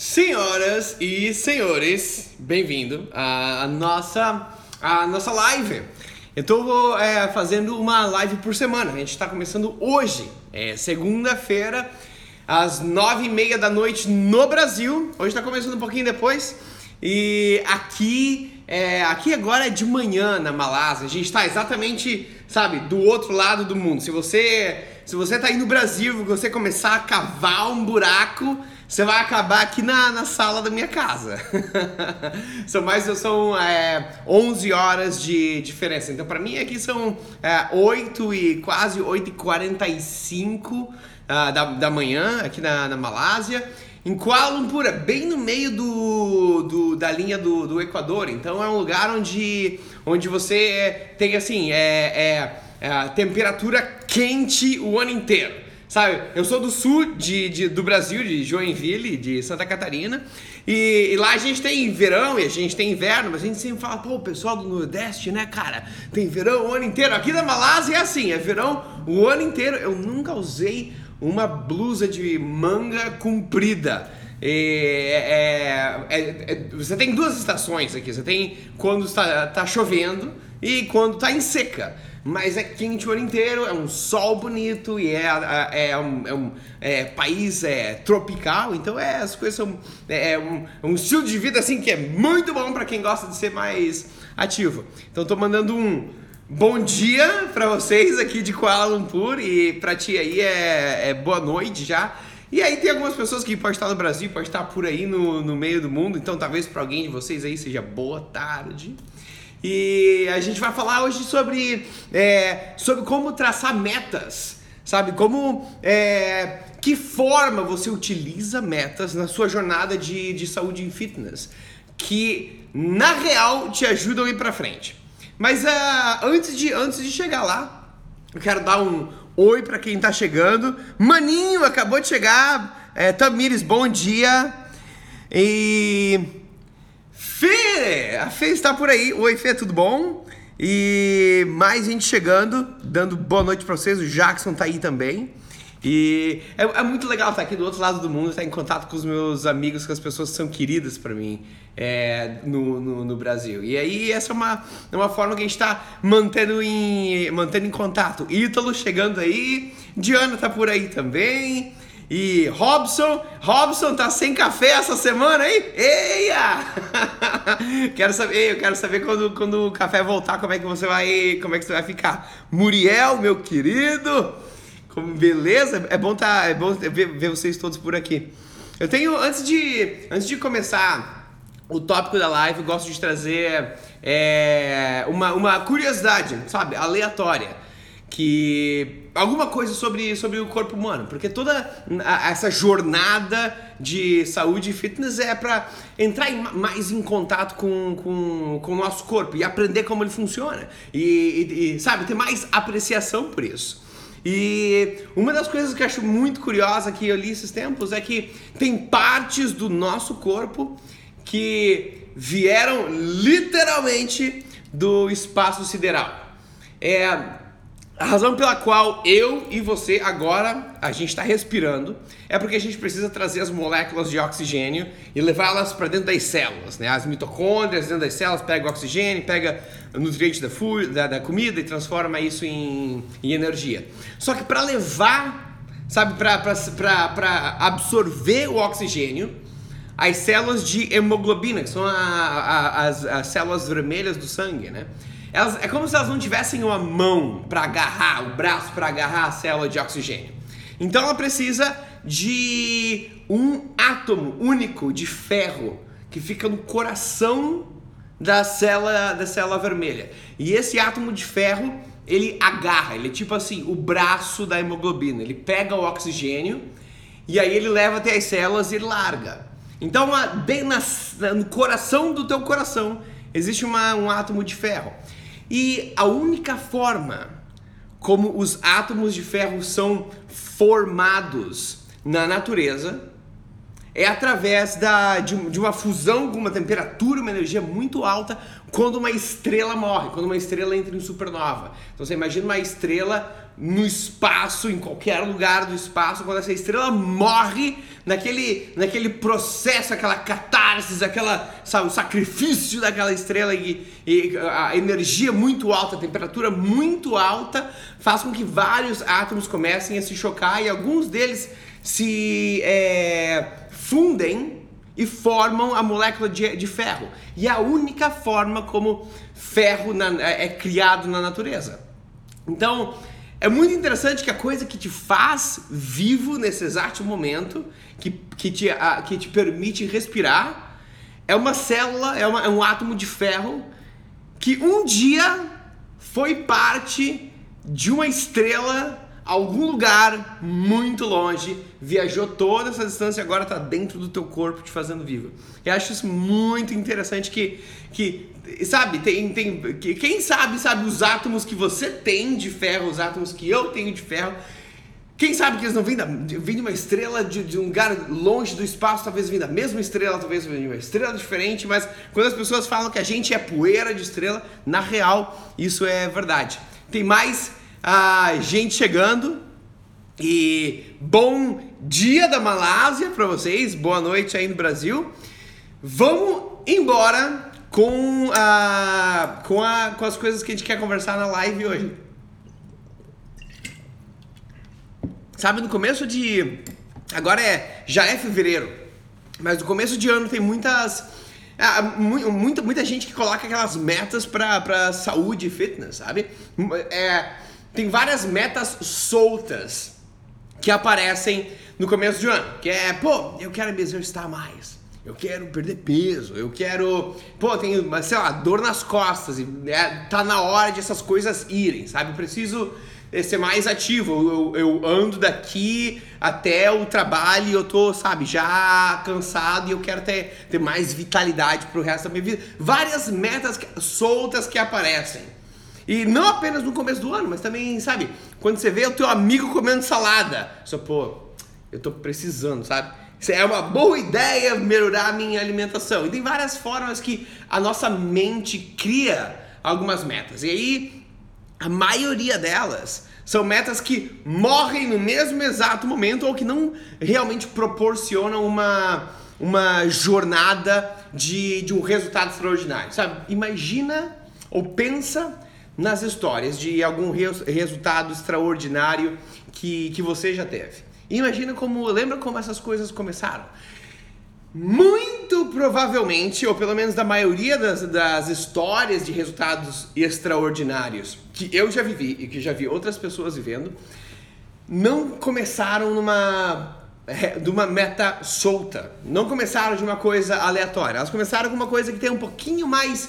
Senhoras e senhores, bem-vindo à nossa, à nossa live. Eu estou é, fazendo uma live por semana. A gente está começando hoje, é segunda-feira, às nove e meia da noite no Brasil. Hoje está começando um pouquinho depois. E aqui, é, aqui agora é de manhã na Malásia. A gente está exatamente, sabe, do outro lado do mundo. Se você, se você tá aí no Brasil, você começar a cavar um buraco você vai acabar aqui na, na sala da minha casa. são mais são é, 11 horas de diferença. Então, para mim, aqui são é, 8 e quase 8 e 45 uh, da, da manhã, aqui na, na Malásia. Em Kuala Lumpur, bem no meio do, do, da linha do, do Equador. Então, é um lugar onde, onde você tem, assim, é, é, é temperatura quente o ano inteiro. Sabe, eu sou do sul de, de, do Brasil, de Joinville, de Santa Catarina, e, e, lá a gente tem verão e a gente tem inverno, mas a gente sempre fala, pô, o pessoal do Nordeste, né, cara, tem verão o ano inteiro. Aqui na Malásia é assim, é verão o ano inteiro. Eu nunca usei uma blusa de manga comprida. É, é, é, você tem duas estações aqui. Você tem quando está tá chovendo e quando está em seca mas é quente o ano inteiro, é um sol bonito e é, é, é um, é um é, país é, tropical, então é, as coisas são é, é um, é um estilo de vida assim que é muito bom para quem gosta de ser mais ativo. Então tô mandando um bom dia para vocês aqui de Kuala Lumpur e para ti aí é, é boa noite já. E aí tem algumas pessoas que podem estar no Brasil, podem estar por aí no, no meio do mundo, então talvez para alguém de vocês aí seja boa tarde. E a gente vai falar hoje sobre, é, sobre como traçar metas, sabe? Como. É, que forma você utiliza metas na sua jornada de, de saúde e fitness que na real te ajudam a ir pra frente. Mas uh, antes, de, antes de chegar lá, eu quero dar um oi para quem tá chegando. Maninho acabou de chegar. É, Tamires, bom dia. E A Fê está por aí. Oi, Fê, tudo bom? E mais gente chegando, dando boa noite para vocês. O Jackson tá aí também. E é, é, muito legal estar aqui do outro lado do mundo, estar em contato com os meus amigos, com as pessoas que são queridas para mim é, no, no, no, Brasil. E aí essa é uma, é uma forma que a gente está mantendo em, mantendo em contato. Ítalo chegando aí, Diana tá por aí também. E Robson, Robson tá sem café essa semana, hein? Eia! quero saber, eu quero saber quando, quando o café voltar, como é que você vai, como é que você vai ficar. Muriel, meu querido, como beleza? É bom tá, é bom ver, ver vocês todos por aqui. Eu tenho antes de, antes de começar o tópico da live, gosto de trazer é, uma, uma curiosidade, sabe, aleatória que alguma coisa sobre, sobre o corpo humano, porque toda essa jornada de saúde e fitness é para entrar em, mais em contato com, com, com o nosso corpo e aprender como ele funciona e, e, e, sabe ter mais apreciação por isso. E uma das coisas que eu acho muito curiosa que eu li esses tempos é que tem partes do nosso corpo que vieram literalmente do espaço sideral. É, a razão pela qual eu e você agora a gente está respirando é porque a gente precisa trazer as moléculas de oxigênio e levá-las para dentro das células, né? As mitocôndrias dentro das células pega oxigênio, pega nutriente da, da, da comida e transforma isso em, em energia. Só que para levar, sabe, para absorver o oxigênio, as células de hemoglobina, que são a, a, as, as células vermelhas do sangue, né? Elas, é como se elas não tivessem uma mão para agarrar, o braço para agarrar a célula de oxigênio. Então ela precisa de um átomo único de ferro que fica no coração da célula, da célula vermelha. E esse átomo de ferro, ele agarra, ele é tipo assim, o braço da hemoglobina. Ele pega o oxigênio e aí ele leva até as células e larga. Então, bem no coração do teu coração existe uma, um átomo de ferro. E a única forma como os átomos de ferro são formados na natureza é através da, de, de, uma fusão com uma temperatura, uma energia muito alta, quando uma estrela morre, quando uma estrela entra em supernova. Então você imagina uma estrela no espaço, em qualquer lugar do espaço, quando essa estrela morre naquele, naquele processo, aquela catarse, aquela, sabe, o sacrifício daquela estrela e, e a energia muito alta, a temperatura muito alta, faz com que vários átomos comecem a se chocar e alguns deles se é, fundem e formam a molécula de, de ferro. E é a única forma como ferro na, é, é criado na natureza. Então, é muito interessante que a coisa que te faz vivo nesse exato momento, que, que, te, a, que te permite respirar, é uma célula, é, uma, é um átomo de ferro que um dia foi parte de uma estrela algum lugar muito longe, viajou toda essa distância e agora está dentro do teu corpo te fazendo vivo. Eu acho isso muito interessante que, que sabe, tem, tem, quem sabe, sabe, os átomos que você tem de ferro, os átomos que eu tenho de ferro, quem sabe que eles não vêm, da, vêm de uma estrela de, de, um lugar longe do espaço, talvez vêm da mesma estrela, talvez vêm de uma estrela diferente, mas quando as pessoas falam que a gente é poeira de estrela, na real, isso é verdade. Tem mais a gente chegando. E bom dia da Malásia para vocês, boa noite aí no Brasil. Vamos embora com, a, com, a, com as coisas que a gente quer conversar na live hoje. Sabe, no começo de. Agora é. Já é fevereiro. Mas no começo de ano tem muitas. Ah, muita, muita gente que coloca aquelas metas pra saúde e fitness, sabe? É tem várias metas soltas que aparecem no começo de ano. Que é, pô, eu quero me exercitar mais. Eu quero perder peso, eu quero. Pô, tenho, sei lá, dor nas costas. E é, tá na hora de essas coisas irem, sabe? Eu preciso eh, ser mais ativo. Eu, eu, ando daqui até o trabalho e eu tô, sabe, já cansado e eu quero ter, ter mais vitalidade pro resto da minha vida. Várias metas soltas que aparecem. E não apenas no começo do ano, mas também, sabe, quando você vê o teu amigo comendo salada. Só, pô, eu tô precisando, sabe? É uma boa ideia melhorar a minha alimentação. E tem várias formas que a nossa mente cria algumas metas. E aí, a maioria delas são metas que morrem no mesmo exato momento ou que não realmente proporcionam uma, uma jornada de, de um resultado extraordinário, sabe? Imagina ou pensa nas histórias de algum res resultado extraordinário que, que você já teve. Imagina como, lembra como essas coisas começaram? Muito provavelmente, ou pelo menos da maioria das, das histórias de resultados extraordinários que eu já vivi e que já vi outras pessoas vivendo, não começaram numa de uma meta solta. Não começaram de uma coisa aleatória. Elas começaram com uma coisa que tem um pouquinho mais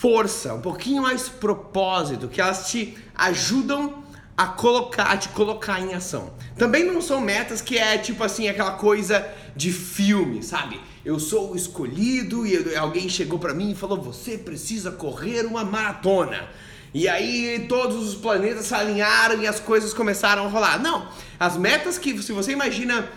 força, um pouquinho mais propósito, que elas te ajudam a colocar, a te colocar em ação. Também não são metas que é tipo assim aquela coisa de filme, sabe? Eu sou o escolhido e alguém chegou para mim e falou: "Você precisa correr uma maratona". E aí todos os planetas se alinharam e as coisas começaram a rolar. Não, as metas que se você imagina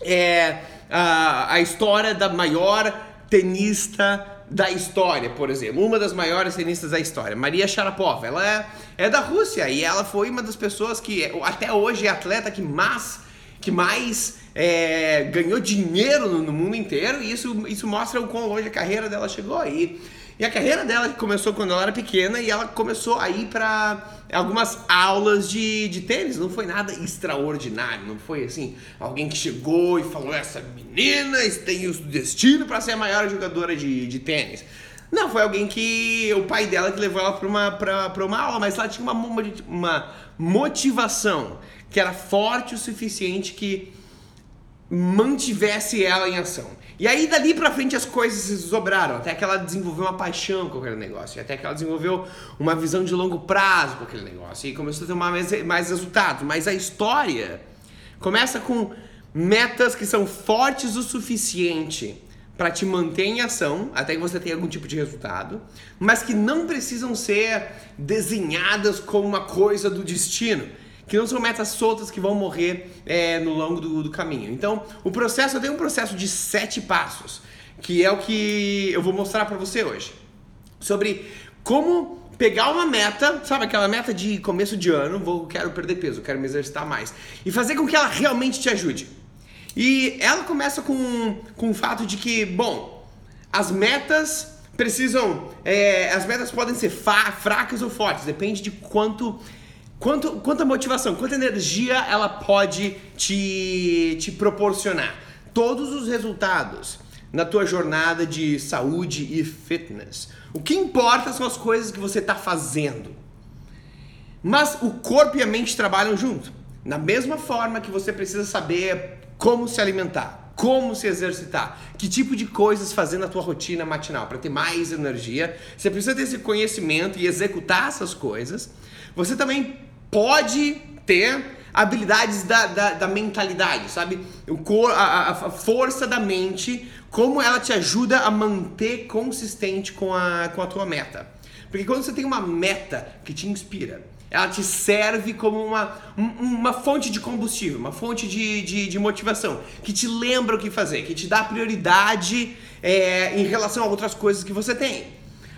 é, a, a história da maior tenista da história, por exemplo, uma das maiores tenistas da história, Maria Sharapova, ela é, é da Rússia e ela foi uma das pessoas que até hoje é atleta que mais, que mais é, ganhou dinheiro no, no, mundo inteiro e isso, isso mostra o quão longe a carreira dela chegou aí. E a carreira dela começou quando ela era pequena e ela começou a ir para algumas aulas de, de tênis. Não foi nada extraordinário, não foi assim, alguém que chegou e falou: essa menina tem o destino para ser a maior jogadora de, de tênis. Não, foi alguém que. O pai dela que levou ela para uma, pra, pra uma aula, mas ela tinha uma, uma motivação que era forte o suficiente que mantivesse ela em ação. E aí dali pra frente as coisas se sobraram, até que ela desenvolveu uma paixão com aquele negócio, até que ela desenvolveu uma visão de longo prazo com aquele negócio, e começou a ter mais, mais resultados. Mas a história começa com metas que são fortes o suficiente para te manter em ação, até que você tenha algum tipo de resultado, mas que não precisam ser desenhadas como uma coisa do destino. Que não são metas soltas que vão morrer é, no longo do, do caminho. Então, o processo, eu tenho um processo de sete passos, que é o que eu vou mostrar para você hoje. Sobre como pegar uma meta, sabe aquela meta de começo de ano, vou quero perder peso, quero me exercitar mais, e fazer com que ela realmente te ajude. E ela começa com, com o fato de que, bom, as metas precisam. É, as metas podem ser fracas ou fortes, depende de quanto. Quanto, quanta motivação, quanta energia ela pode te, te proporcionar. Todos os resultados na tua jornada de saúde e fitness. O que importa são as coisas que você está fazendo. Mas o corpo e a mente trabalham junto. Na mesma forma que você precisa saber como se alimentar, como se exercitar, que tipo de coisas fazer na tua rotina matinal para ter mais energia. Você precisa ter esse conhecimento e executar essas coisas. Você também pode ter habilidades da, da, da mentalidade, sabe? O cor, a, a, força da mente, como ela te ajuda a manter consistente com a, com a tua meta. Porque quando você tem uma meta que te inspira, ela te serve como uma, uma fonte de combustível, uma fonte de, de, de motivação, que te lembra o que fazer, que te dá prioridade é, em relação a outras coisas que você tem.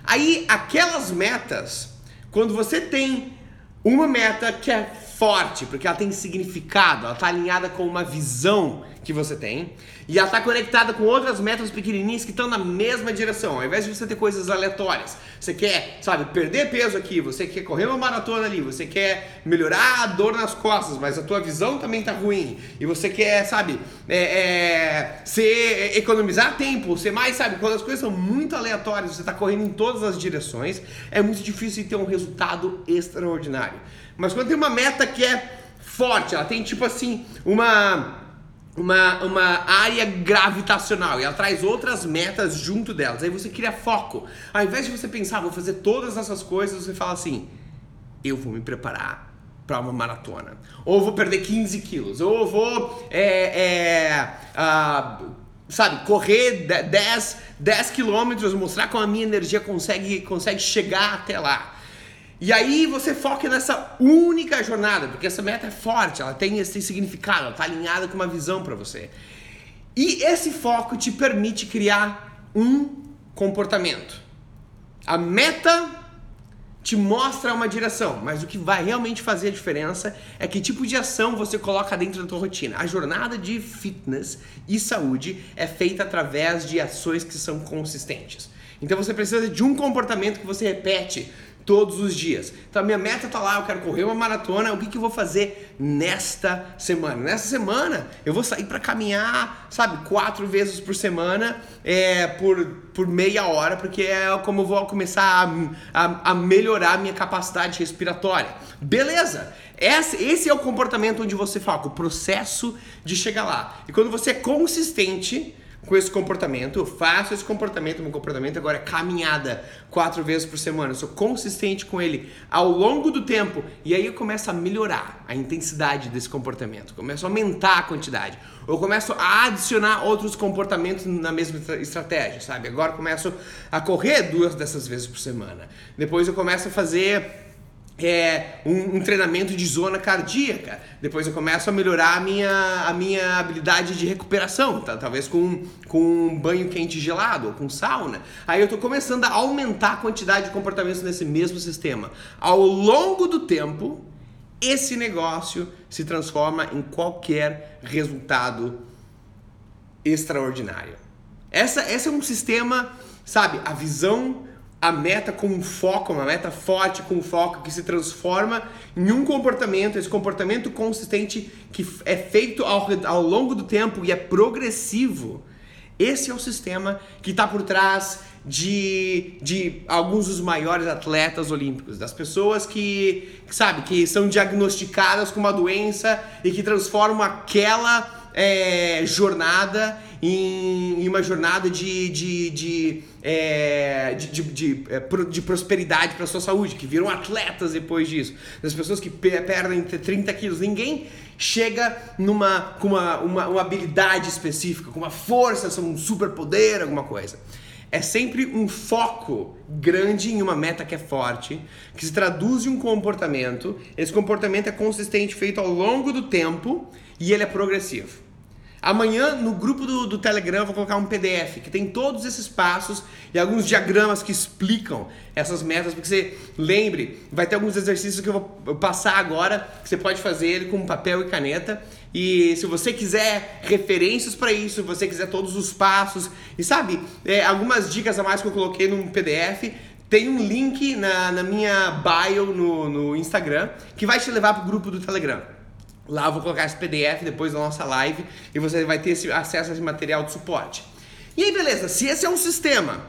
Aí, aquelas metas, quando você tem uma meta que é forte, porque ela tem significado, ela está alinhada com uma visão que você tem, e ela está conectada com outras metas pequenininhas que estão na mesma direção, ao invés de você ter coisas aleatórias. Você quer, sabe, perder peso aqui, você quer correr uma maratona ali, você quer melhorar a dor nas costas, mas a tua visão também está ruim, e você quer, sabe, é, é, ser, economizar tempo, ser mais, sabe, quando as coisas são muito aleatórias, você está correndo em todas as direções, é muito difícil ter um resultado extraordinário. Mas quando tem uma meta que é forte, ela tem tipo assim, uma uma, uma área gravitacional e ela traz outras metas junto delas. Aí você cria foco. Ao invés de você pensar, vou fazer todas essas coisas, você fala assim: eu vou me preparar para uma maratona. Ou vou perder 15 quilos. Ou vou, é, é, uh, sabe, correr 10, 10 quilômetros, mostrar como a minha energia consegue, consegue chegar até lá. E aí você foca nessa única jornada, porque essa meta é forte, ela tem esse significado, ela está alinhada com uma visão para você. E esse foco te permite criar um comportamento. A meta te mostra uma direção, mas o que vai realmente fazer a diferença é que tipo de ação você coloca dentro da tua rotina. A jornada de fitness e saúde é feita através de ações que são consistentes. Então você precisa de um comportamento que você repete todos os dias. Então a minha meta tá lá, eu quero correr uma maratona, o que, que eu vou fazer nesta semana? Nesta semana eu vou sair para caminhar, sabe, quatro vezes por semana, é, por, por meia hora, porque é como eu vou começar a, a, a melhorar a minha capacidade respiratória. Beleza! Esse, esse é o comportamento onde você foca, o processo de chegar lá. E quando você é consistente, com esse comportamento, eu faço esse comportamento, meu comportamento agora é caminhada quatro vezes por semana, eu sou consistente com ele ao longo do tempo e aí eu começo a melhorar a intensidade desse comportamento, começo a aumentar a quantidade, eu começo a adicionar outros comportamentos na mesma estratégia, sabe? Agora eu começo a correr duas dessas vezes por semana, depois eu começo a fazer é, um, um, treinamento de zona cardíaca. Depois eu começo a melhorar a minha, a minha habilidade de recuperação, tá? talvez com, com um banho quente gelado ou com sauna. Aí eu estou começando a aumentar a quantidade de comportamentos nesse mesmo sistema. Ao longo do tempo, esse negócio se transforma em qualquer resultado extraordinário. Essa, esse é um sistema, sabe, a visão a meta com um foco, uma meta forte com um foco que se transforma em um comportamento, esse comportamento consistente que é feito ao, ao longo do tempo e é progressivo. Esse é o sistema que está por trás de, de alguns dos maiores atletas olímpicos, das pessoas que, sabe, que são diagnosticadas com uma doença e que transformam aquela é, jornada em, uma jornada de, de, de, é, de, de, de, é, de prosperidade para sua saúde, que viram atletas depois disso. Das pessoas que perdem 30 quilos. Ninguém chega numa, com uma, uma, uma habilidade específica, com uma força, um superpoder, alguma coisa. é sempre um foco grande em uma meta que é forte, que se traduz em um comportamento. Esse comportamento é consistente, feito ao longo do tempo e ele é progressivo. Amanhã, no grupo do, do Telegram, eu vou colocar um PDF que tem todos esses passos e alguns diagramas que explicam essas metas, porque você lembre, vai ter alguns exercícios que eu vou passar agora, que você pode fazer ele com papel e caneta. E se você quiser referências para isso, se você quiser todos os passos, e sabe, é, algumas dicas a mais que eu coloquei no PDF, tem um link na, na minha bio no, no Instagram que vai te levar para o grupo do Telegram. Lá eu vou colocar esse PDF depois da nossa live e você vai ter esse, acesso a esse material de suporte. E aí, beleza, se esse é um sistema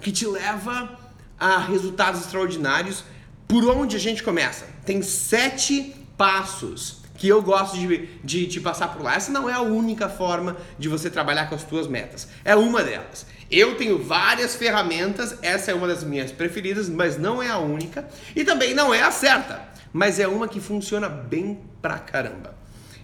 que te leva a resultados extraordinários, por onde a gente começa? Tem sete passos que eu gosto de, de te passar por lá. Essa não é a única forma de você trabalhar com as tuas metas. É uma delas. Eu tenho várias ferramentas, essa é uma das minhas preferidas, mas não é a única. E também não é a certa mas é uma que funciona bem pra caramba.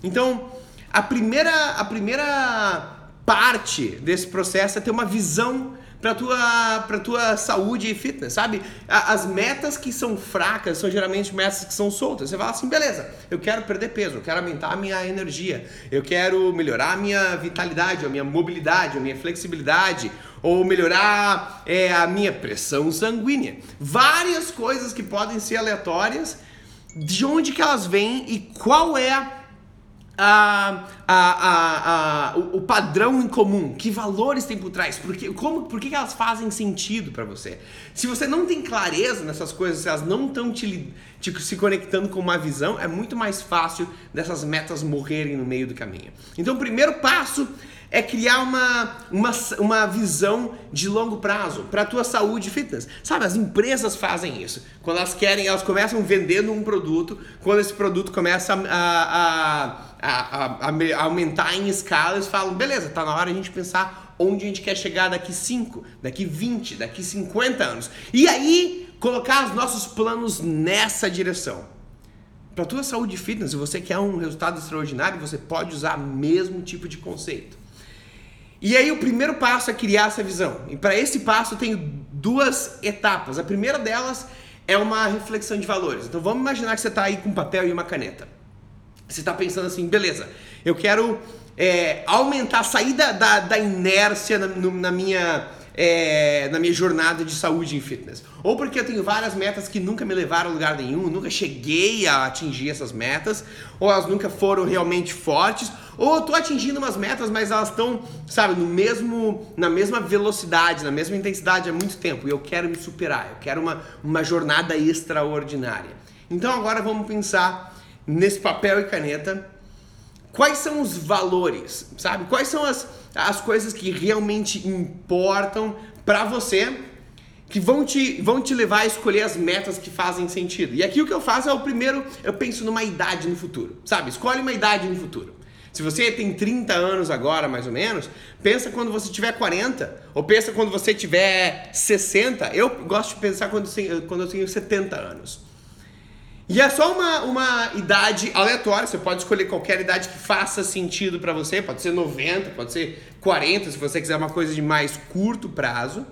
Então, a primeira, a primeira parte desse processo é ter uma visão para tua para tua saúde e fitness, sabe? As metas que são fracas são geralmente metas que são soltas. Você fala assim, beleza, eu quero perder peso, eu quero aumentar a minha energia, eu quero melhorar a minha vitalidade, a minha mobilidade, a minha flexibilidade, ou melhorar é, a minha pressão sanguínea. Várias coisas que podem ser aleatórias de onde que elas vêm e qual é a, a, a, a, o, padrão em comum, que valores tem por trás, porque, como, por que elas fazem sentido para você. Se você não tem clareza nessas coisas, se elas não estão te, te, se conectando com uma visão, é muito mais fácil dessas metas morrerem no meio do caminho. Então, o primeiro passo é criar uma, uma, uma visão de longo prazo para a tua saúde e fitness. Sabe, as empresas fazem isso. Quando elas querem, elas começam vendendo um produto, quando esse produto começa a, a, a, a aumentar em escala, eles falam, beleza, tá na hora a gente pensar onde a gente quer chegar daqui 5, daqui 20, daqui 50 anos. E aí, colocar os nossos planos nessa direção. Para a tua saúde e fitness, se você quer um resultado extraordinário, você pode usar o mesmo tipo de conceito. E aí o primeiro passo é criar essa visão. E para esse passo eu tenho duas etapas. A primeira delas é uma reflexão de valores. Então vamos imaginar que você está aí com um papel e uma caneta. Você está pensando assim, beleza, eu quero é, aumentar, sair da, da, da inércia na, no, na minha é, na minha jornada de saúde em fitness. Ou porque eu tenho várias metas que nunca me levaram a lugar nenhum, nunca cheguei a atingir essas metas, ou elas nunca foram realmente fortes, ou eu tô atingindo umas metas, mas elas estão, sabe, no mesmo, na mesma velocidade, na mesma intensidade há muito tempo, e eu quero me superar, eu quero uma, uma jornada extraordinária. Então agora vamos pensar nesse papel e caneta quais são os valores, sabe? Quais são as, as coisas que realmente importam para você, que vão te, vão te levar a escolher as metas que fazem sentido. E aqui o que eu faço é o primeiro, eu penso numa idade no futuro, sabe? Escolhe uma idade no futuro. Se você tem 30 anos agora, mais ou menos, pensa quando você tiver 40, ou pensa quando você tiver 60. Eu gosto de pensar quando, quando eu tenho 70 anos. E é só uma, uma idade aleatória, você pode escolher qualquer idade que faça sentido para você, pode ser 90, pode ser 40, se você quiser uma coisa de mais curto prazo.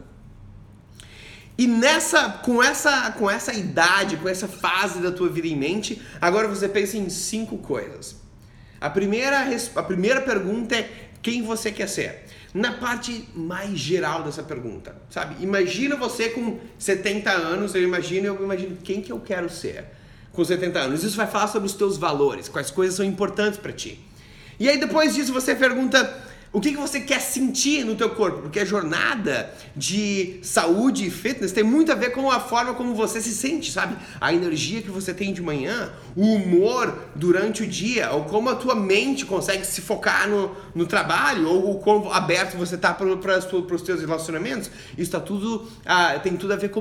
E nessa, com essa, com essa idade, com essa fase da tua vida em mente, agora você pensa em cinco coisas. A primeira, a primeira pergunta é quem você quer ser. Na parte mais geral dessa pergunta, sabe? Imagina você com 70 anos, eu imagino, eu imagino quem que eu quero ser com 70 anos. Isso vai falar sobre os teus valores, quais coisas são importantes para ti. E aí depois disso você pergunta o que, que você quer sentir no teu corpo, porque a jornada de saúde e fitness tem muito a ver com a forma como você se sente, sabe? A energia que você tem de manhã, o humor durante o dia, ou como a tua mente consegue se focar no, no trabalho, ou o quão aberto você tá para os teus relacionamentos. Isso tá tudo, ah, tem tudo a ver com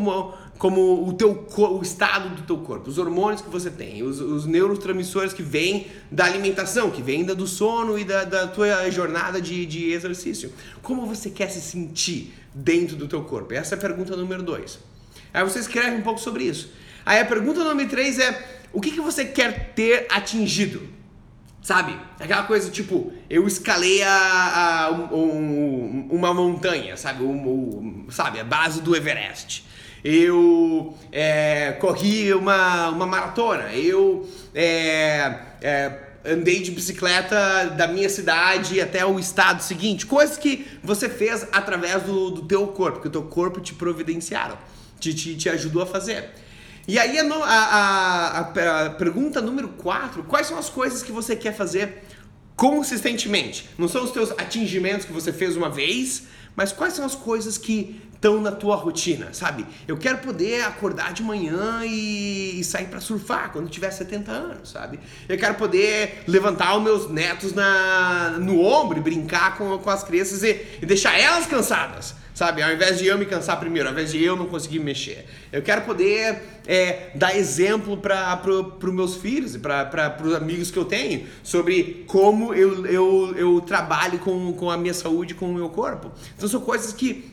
como o teu o estado do teu corpo, os hormônios que você tem, os, os neurotransmissores que vêm da alimentação, que vêm do sono e da, da tua jornada de, de exercício. Como você quer se sentir dentro do teu corpo? Essa é a pergunta número dois. Aí você escreve um pouco sobre isso. Aí a pergunta número três é o que, que você quer ter atingido? Sabe? Aquela coisa tipo, eu escalei a, a um, um, uma montanha, sabe? Um, sabe, a base do Everest. Eu é, corri uma, uma maratona. Eu é, é, andei de bicicleta da minha cidade até o estado seguinte. Coisas que você fez através do, do teu corpo, que o teu corpo te providenciaram, te, te, te ajudou a fazer. E aí a, a, a, a pergunta número 4, quais são as coisas que você quer fazer consistentemente? Não são os teus atingimentos que você fez uma vez, mas quais são as coisas que estão na tua rotina, sabe? Eu quero poder acordar de manhã e, e sair para surfar quando tiver 70 anos, sabe? Eu quero poder levantar os meus netos na, no ombro e brincar com, com as crianças e, e deixar elas cansadas sabe? Ao invés de eu me cansar primeiro, ao invés de eu não conseguir mexer. Eu quero poder é, dar exemplo para os meus filhos e para os amigos que eu tenho sobre como eu, eu, eu trabalho com, com a minha saúde, com o meu corpo. Então são coisas que,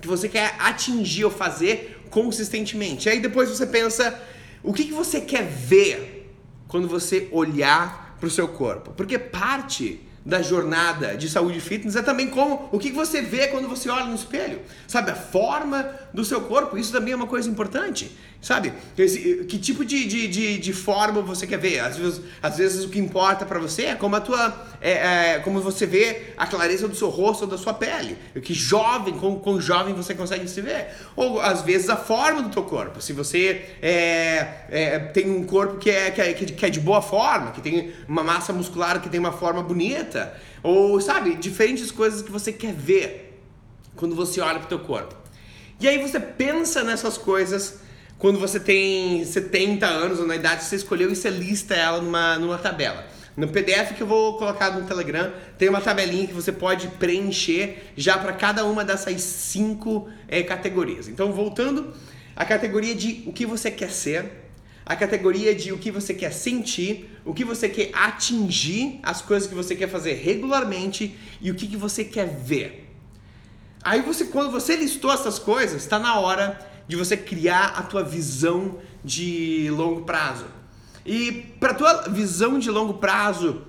que você quer atingir ou fazer consistentemente. Aí depois você pensa, o que, que você quer ver quando você olhar para o seu corpo? Porque parte da jornada de saúde fitness é também como o que você vê quando você olha no espelho, sabe? A forma do seu corpo, isso também é uma coisa importante. Sabe? Esse, que tipo de, de, de, de, forma você quer ver? Às vezes, às vezes o que importa para você é como a tua. É, é, como você vê a clareza do seu rosto ou da sua pele. Que jovem, com com jovem você consegue se ver. Ou às vezes a forma do teu corpo. Se você é, é, tem um corpo que é, que, é, que é de boa forma, que tem uma massa muscular que tem uma forma bonita. Ou, sabe, diferentes coisas que você quer ver quando você olha pro teu corpo. E aí você pensa nessas coisas quando você tem 70 anos ou na idade que você escolheu e você lista ela numa, numa tabela. No PDF que eu vou colocar no Telegram, tem uma tabelinha que você pode preencher já para cada uma dessas cinco é, categorias. Então, voltando, a categoria de o que você quer ser, a categoria de o que você quer sentir, o que você quer atingir, as coisas que você quer fazer regularmente e o que, que você quer ver. Aí você, quando você listou essas coisas, está na hora de você criar a tua visão de longo prazo. E para tua visão de longo prazo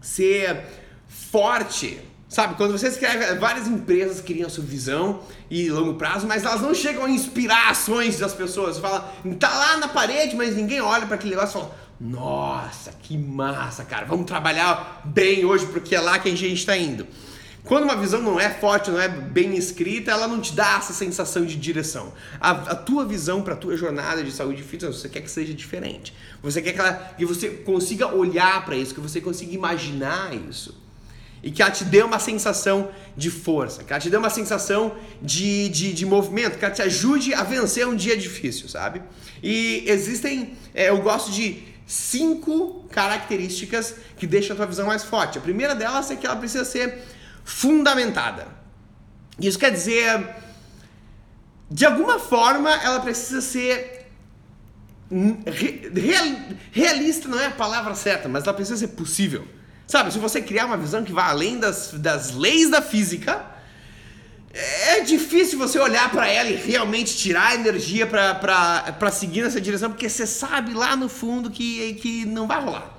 ser forte, sabe? Quando você escreve, várias empresas criam a sua visão e longo prazo, mas elas não chegam a inspirar ações das pessoas. Fala, tá lá na parede, mas ninguém olha para aquele negócio e fala: "Nossa, que massa, cara. Vamos trabalhar bem hoje porque é lá que a gente está indo." Quando uma visão não é forte, não é bem escrita, ela não te dá essa sensação de direção. A, a tua visão para a tua jornada de saúde e fitness, você quer que seja diferente. Você quer que, ela, que você consiga olhar para isso, que você consiga imaginar isso. E que ela te dê uma sensação de força, que ela te dê uma sensação de, de, de movimento, que ela te ajude a vencer um dia difícil, sabe? E existem, é, eu gosto de cinco características que deixam a tua visão mais forte. A primeira delas é que ela precisa ser fundamentada. Isso quer dizer, de alguma forma, ela precisa ser real, realista, não é a palavra certa, mas ela precisa ser possível. Sabe, se você criar uma visão que vai além das, das leis da física, é difícil você olhar para ela e realmente tirar energia para seguir nessa direção, porque você sabe lá no fundo que, que não vai rolar.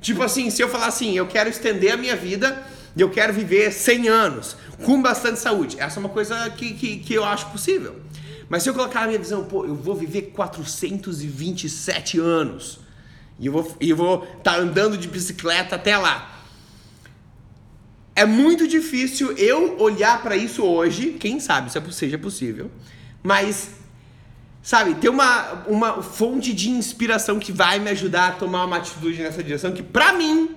Tipo assim, se eu falar assim, eu quero estender a minha vida e eu quero viver 100 anos com bastante saúde. Essa é uma coisa que, que, que eu acho possível. Mas se eu colocar a minha visão, pô, eu vou viver 427 anos e vou eu vou estar tá andando de bicicleta até lá. É muito difícil eu olhar para isso hoje, quem sabe se é seja possível, mas sabe, ter uma, uma fonte de inspiração que vai me ajudar a tomar uma atitude nessa direção que para mim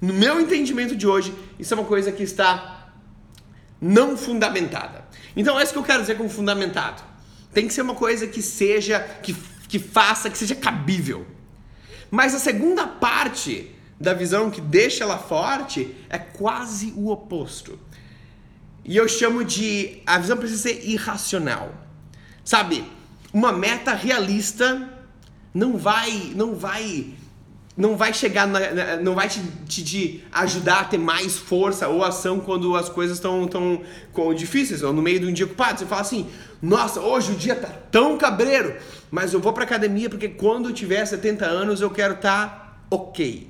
no meu entendimento de hoje, isso é uma coisa que está não fundamentada. Então é isso que eu quero dizer com fundamentado. Tem que ser uma coisa que seja, que, que faça, que seja cabível. Mas a segunda parte da visão que deixa ela forte é quase o oposto. E eu chamo de a visão precisa ser irracional. Sabe? Uma meta realista não vai não vai não vai chegar, na, na, não vai te, te, te, ajudar a ter mais força ou ação quando as coisas estão tão, difíceis, ou no meio de um dia ocupado. Você fala assim, nossa, hoje o dia tá tão cabreiro, mas eu vou pra academia porque quando eu tiver 70 anos eu quero estar tá ok.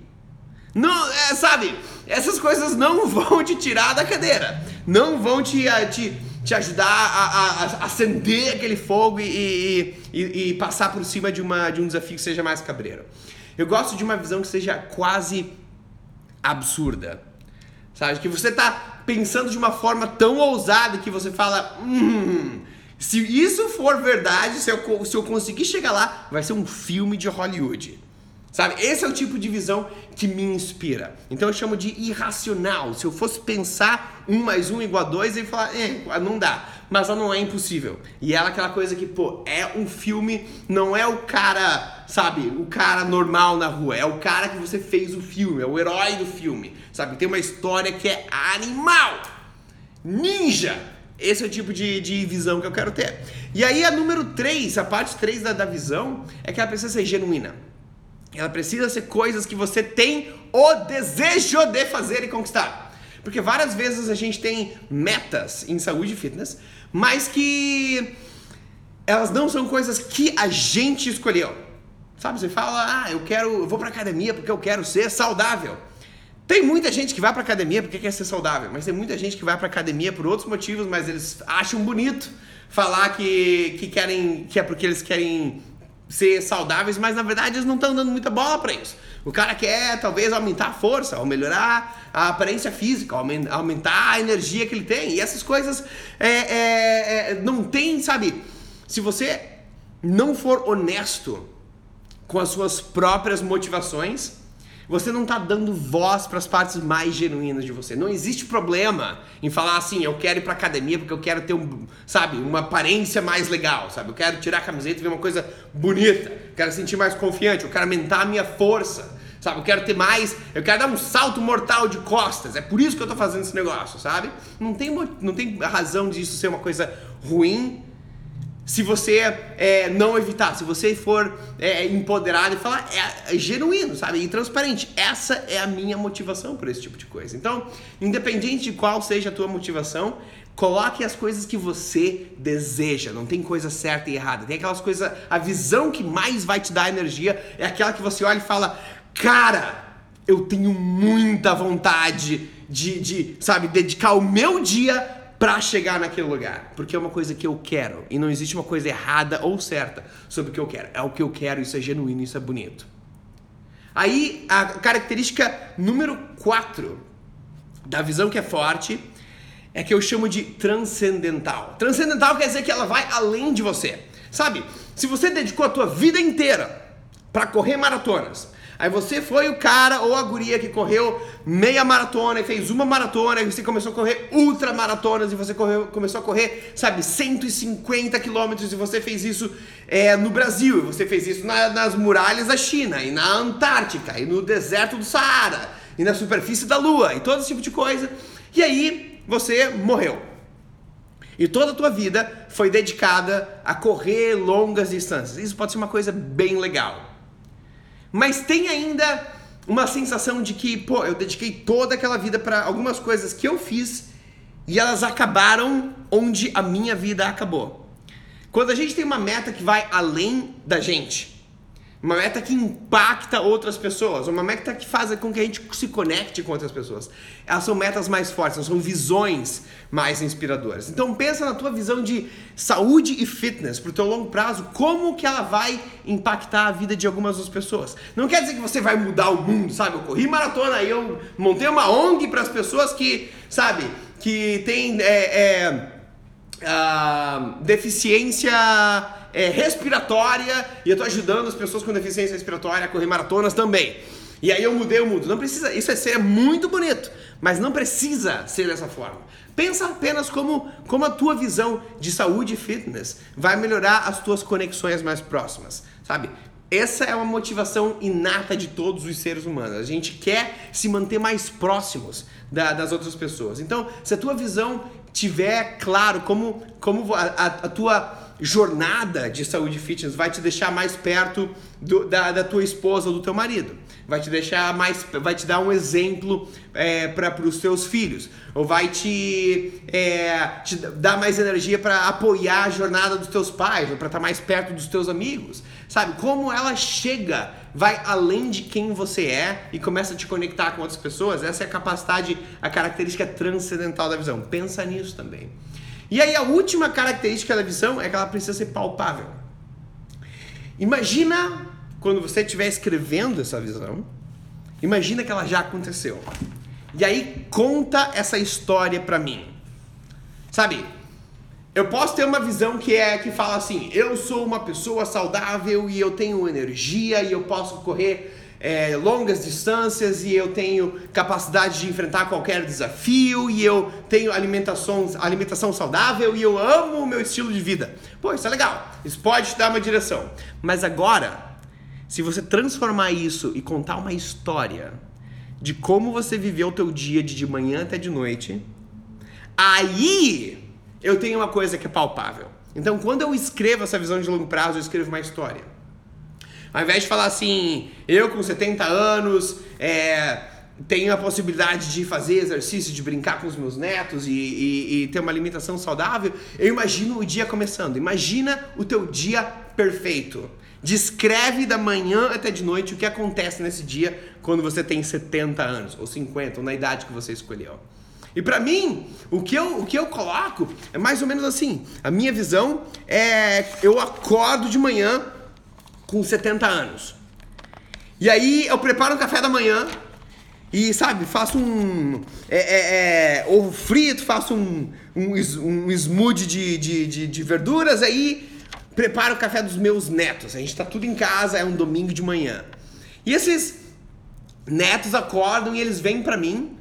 Não, é, sabe, essas coisas não vão te tirar da cadeira. não vão te, te, te ajudar a, a, a acender aquele fogo e, e, e, e, passar por cima de, uma, de um desafio que seja mais cabreiro. Eu gosto de uma visão que seja quase absurda. Sabe? Que você tá pensando de uma forma tão ousada que você fala. Hum, se isso for verdade, se eu, se eu conseguir chegar lá, vai ser um filme de Hollywood. Sabe? Esse é o tipo de visão que me inspira. Então eu chamo de irracional. Se eu fosse pensar um mais um igual a dois, ia falar, é, não dá. Mas ela não é impossível. E ela é aquela coisa que, pô, é um filme, não é o cara, sabe, o cara normal na rua. É o cara que você fez o filme, é o herói do filme. Sabe? Tem uma história que é animal. Ninja! Esse é o tipo de, de visão que eu quero ter. E aí a número 3, a parte 3 da, da visão, é que ela precisa ser genuína. Ela precisa ser coisas que você tem o desejo de fazer e conquistar. Porque várias vezes a gente tem metas em saúde e fitness, mas que elas não são coisas que a gente escolheu. Sabe, você fala, ah, eu quero, eu vou pra academia porque eu quero ser saudável. Tem muita gente que vai pra academia porque quer ser saudável, mas tem muita gente que vai pra academia por outros motivos, mas eles acham bonito falar que, que querem, que é porque eles querem ser saudáveis, mas na verdade eles não estão dando muita bola para isso. O cara quer talvez aumentar a força, ou melhorar a aparência física, aumentar a energia que ele tem. E essas coisas é, é, é, não tem, sabe? Se você não for honesto com as suas próprias motivações, você não está dando voz para as partes mais genuínas de você. Não existe problema em falar assim, eu quero ir para academia porque eu quero ter um, sabe, uma aparência mais legal, sabe? Eu quero tirar a camiseta e ver uma coisa bonita. Eu quero sentir mais confiante, eu quero aumentar a minha força. Sabe, eu quero ter mais, eu quero dar um salto mortal de costas. É por isso que eu estou fazendo esse negócio, sabe? Não tem, não tem razão disso ser uma coisa ruim se você é, não evitar, se você for é, empoderado e falar, é, é, genuíno, sabe? E transparente. Essa é a minha motivação por esse tipo de coisa. Então, independente de qual seja a tua motivação, coloque as coisas que você deseja. Não tem coisa certa e errada. Tem aquelas coisas, a visão que mais vai te dar energia é aquela que você olha e fala, cara, eu tenho muita vontade de, de sabe, dedicar o meu dia para chegar naquele lugar, porque é uma coisa que eu quero e não existe uma coisa errada ou certa sobre o que eu quero. É o que eu quero, isso é genuíno, isso é bonito. Aí a característica número 4 da visão que é forte é que eu chamo de transcendental. Transcendental quer dizer que ela vai além de você. Sabe? Se você dedicou a tua vida inteira para correr maratonas, Aí você foi o cara ou a guria que correu meia maratona e fez uma maratona, e você começou a correr ultra maratonas e você correu, começou a correr, sabe, 150 quilômetros e você fez isso é, no Brasil, e você fez isso na, nas muralhas da China, e na Antártica, e no deserto do Saara, e na superfície da Lua, e todo esse tipo de coisa. E aí você morreu. E toda a tua vida foi dedicada a correr longas distâncias. Isso pode ser uma coisa bem legal. Mas tem ainda uma sensação de que, pô, eu dediquei toda aquela vida para algumas coisas que eu fiz e elas acabaram onde a minha vida acabou. Quando a gente tem uma meta que vai além da gente, uma meta que impacta outras pessoas, uma meta que faz com que a gente se conecte com outras pessoas. Elas são metas mais fortes, são visões mais inspiradoras. Então pensa na tua visão de saúde e fitness para o teu longo prazo, como que ela vai impactar a vida de algumas das pessoas. Não quer dizer que você vai mudar o mundo, sabe? Eu corri maratona e eu montei uma ONG para as pessoas que, sabe, que tem é, é, uh, deficiência é, respiratória e eu tô ajudando as pessoas com deficiência respiratória a correr maratonas também. E aí eu mudei o mundo. Não precisa, isso é ser muito bonito, mas não precisa ser dessa forma. Pensa apenas como, como a tua visão de saúde e fitness vai melhorar as tuas conexões mais próximas, sabe? Essa é uma motivação inata de todos os seres humanos. A gente quer se manter mais próximos da, das outras pessoas. Então, se a tua visão tiver claro como, como a, a, a tua jornada de saúde fitness vai te deixar mais perto do, da, da tua esposa ou do teu marido. Vai te deixar mais, vai te dar um exemplo é, para os teus filhos, ou vai te, é, te dar mais energia para apoiar a jornada dos teus pais, ou para estar tá mais perto dos teus amigos, sabe? Como ela chega, vai além de quem você é e começa a te conectar com outras pessoas. Essa é a capacidade, a característica transcendental da visão. Pensa nisso também. E aí a última característica da visão é que ela precisa ser palpável. Imagina quando você estiver escrevendo essa visão, imagina que ela já aconteceu. E aí conta essa história para mim. Sabe? Eu posso ter uma visão que é que fala assim: eu sou uma pessoa saudável e eu tenho energia e eu posso correr é, longas distâncias e eu tenho capacidade de enfrentar qualquer desafio e eu tenho alimentação, alimentação saudável e eu amo o meu estilo de vida. Pô, isso é legal. Isso pode te dar uma direção. Mas agora, se você transformar isso e contar uma história de como você viveu o teu dia de, de manhã até de noite, aí eu tenho uma coisa que é palpável. Então, quando eu escrevo essa visão de longo prazo, eu escrevo uma história. Ao invés de falar assim, eu com 70 anos é, tenho a possibilidade de fazer exercício, de brincar com os meus netos e, e, e ter uma alimentação saudável, eu imagino o dia começando. Imagina o teu dia perfeito. Descreve da manhã até de noite o que acontece nesse dia quando você tem 70 anos, ou 50, ou na idade que você escolheu. E para mim, o que, eu, o que eu coloco é mais ou menos assim. A minha visão é eu acordo de manhã com 70 anos. E aí eu preparo um café da manhã e, sabe, faço um é, é, é, ovo frito, faço um, um, um smoothie de, de, de, de verduras, aí preparo o café dos meus netos. A gente tá tudo em casa, é um domingo de manhã. E esses netos acordam e eles vêm para mim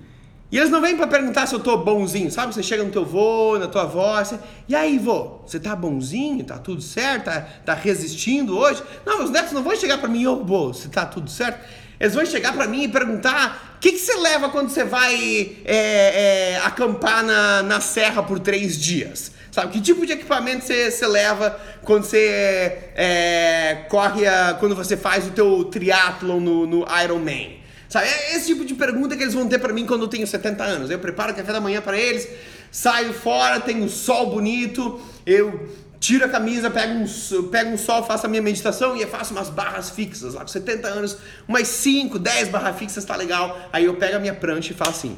e eles não vêm para perguntar se eu tô bonzinho, sabe? Você chega no teu vô, na tua avó, você... e aí, vô, você tá bonzinho? Tá tudo certo? Tá, tá resistindo hoje? Não, os netos não vão chegar para mim, ô, oh, vô, você tá tudo certo? Eles vão chegar para mim e perguntar o que, que você leva quando você vai é, é, acampar na, na serra por três dias? Sabe, que tipo de equipamento você, você leva quando você é, corre, a, quando você faz o teu triatlon no, no Ironman? Sabe? É esse tipo de pergunta que eles vão ter para mim quando eu tenho 70 anos. Eu preparo café da manhã para eles, saio fora, tenho um sol bonito, eu tiro a camisa, pego um, pego um sol, faço a minha meditação e eu faço umas barras fixas lá com 70 anos, umas 5, 10 barras fixas, tá legal. Aí eu pego a minha prancha e falo assim: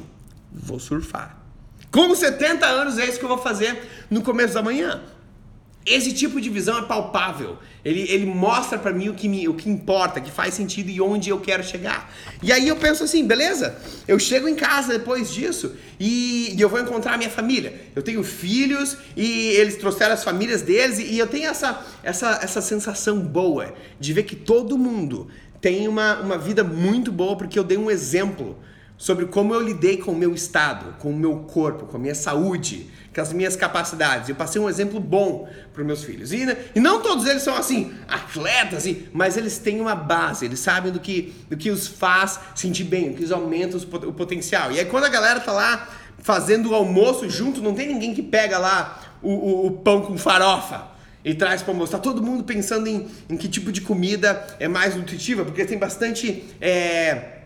vou surfar. Com 70 anos é isso que eu vou fazer no começo da manhã. Esse tipo de visão é palpável. Ele, ele mostra para mim o que, me, o que importa, que faz sentido e onde eu quero chegar. E aí eu penso assim, beleza, eu chego em casa depois disso e, e eu vou encontrar a minha família. Eu tenho filhos e eles trouxeram as famílias deles e, e eu tenho essa, essa, essa sensação boa de ver que todo mundo tem uma, uma vida muito boa porque eu dei um exemplo sobre como eu lidei com o meu estado, com o meu corpo, com a minha saúde, com as minhas capacidades. Eu passei um exemplo bom para os meus filhos. E, e, não todos eles são assim, atletas, mas eles têm uma base, eles sabem do que, do que os faz sentir bem, o que os aumenta o potencial. E aí quando a galera tá lá fazendo o almoço junto, não tem ninguém que pega lá o, o, o pão com farofa e traz para almoço. Tá todo mundo pensando em, em que tipo de comida é mais nutritiva, porque tem bastante. É,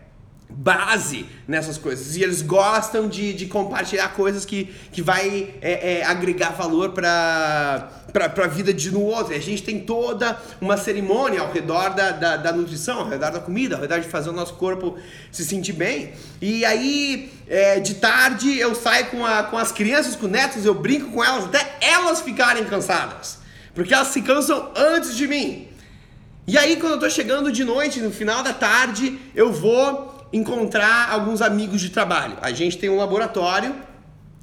base nessas coisas e eles gostam de, de compartilhar coisas que, que vai é, é, agregar valor para para a vida de um outro. E a gente tem toda uma cerimônia ao redor da, da, da, nutrição, ao redor da comida, ao redor de fazer o nosso corpo se sentir bem. E aí, é, de tarde, eu saio com, a, com as crianças, com netos, eu brinco com elas até elas ficarem cansadas. Porque elas se cansam antes de mim. E aí, quando eu tô chegando de noite, no final da tarde, eu vou encontrar alguns amigos de trabalho. A gente tem um laboratório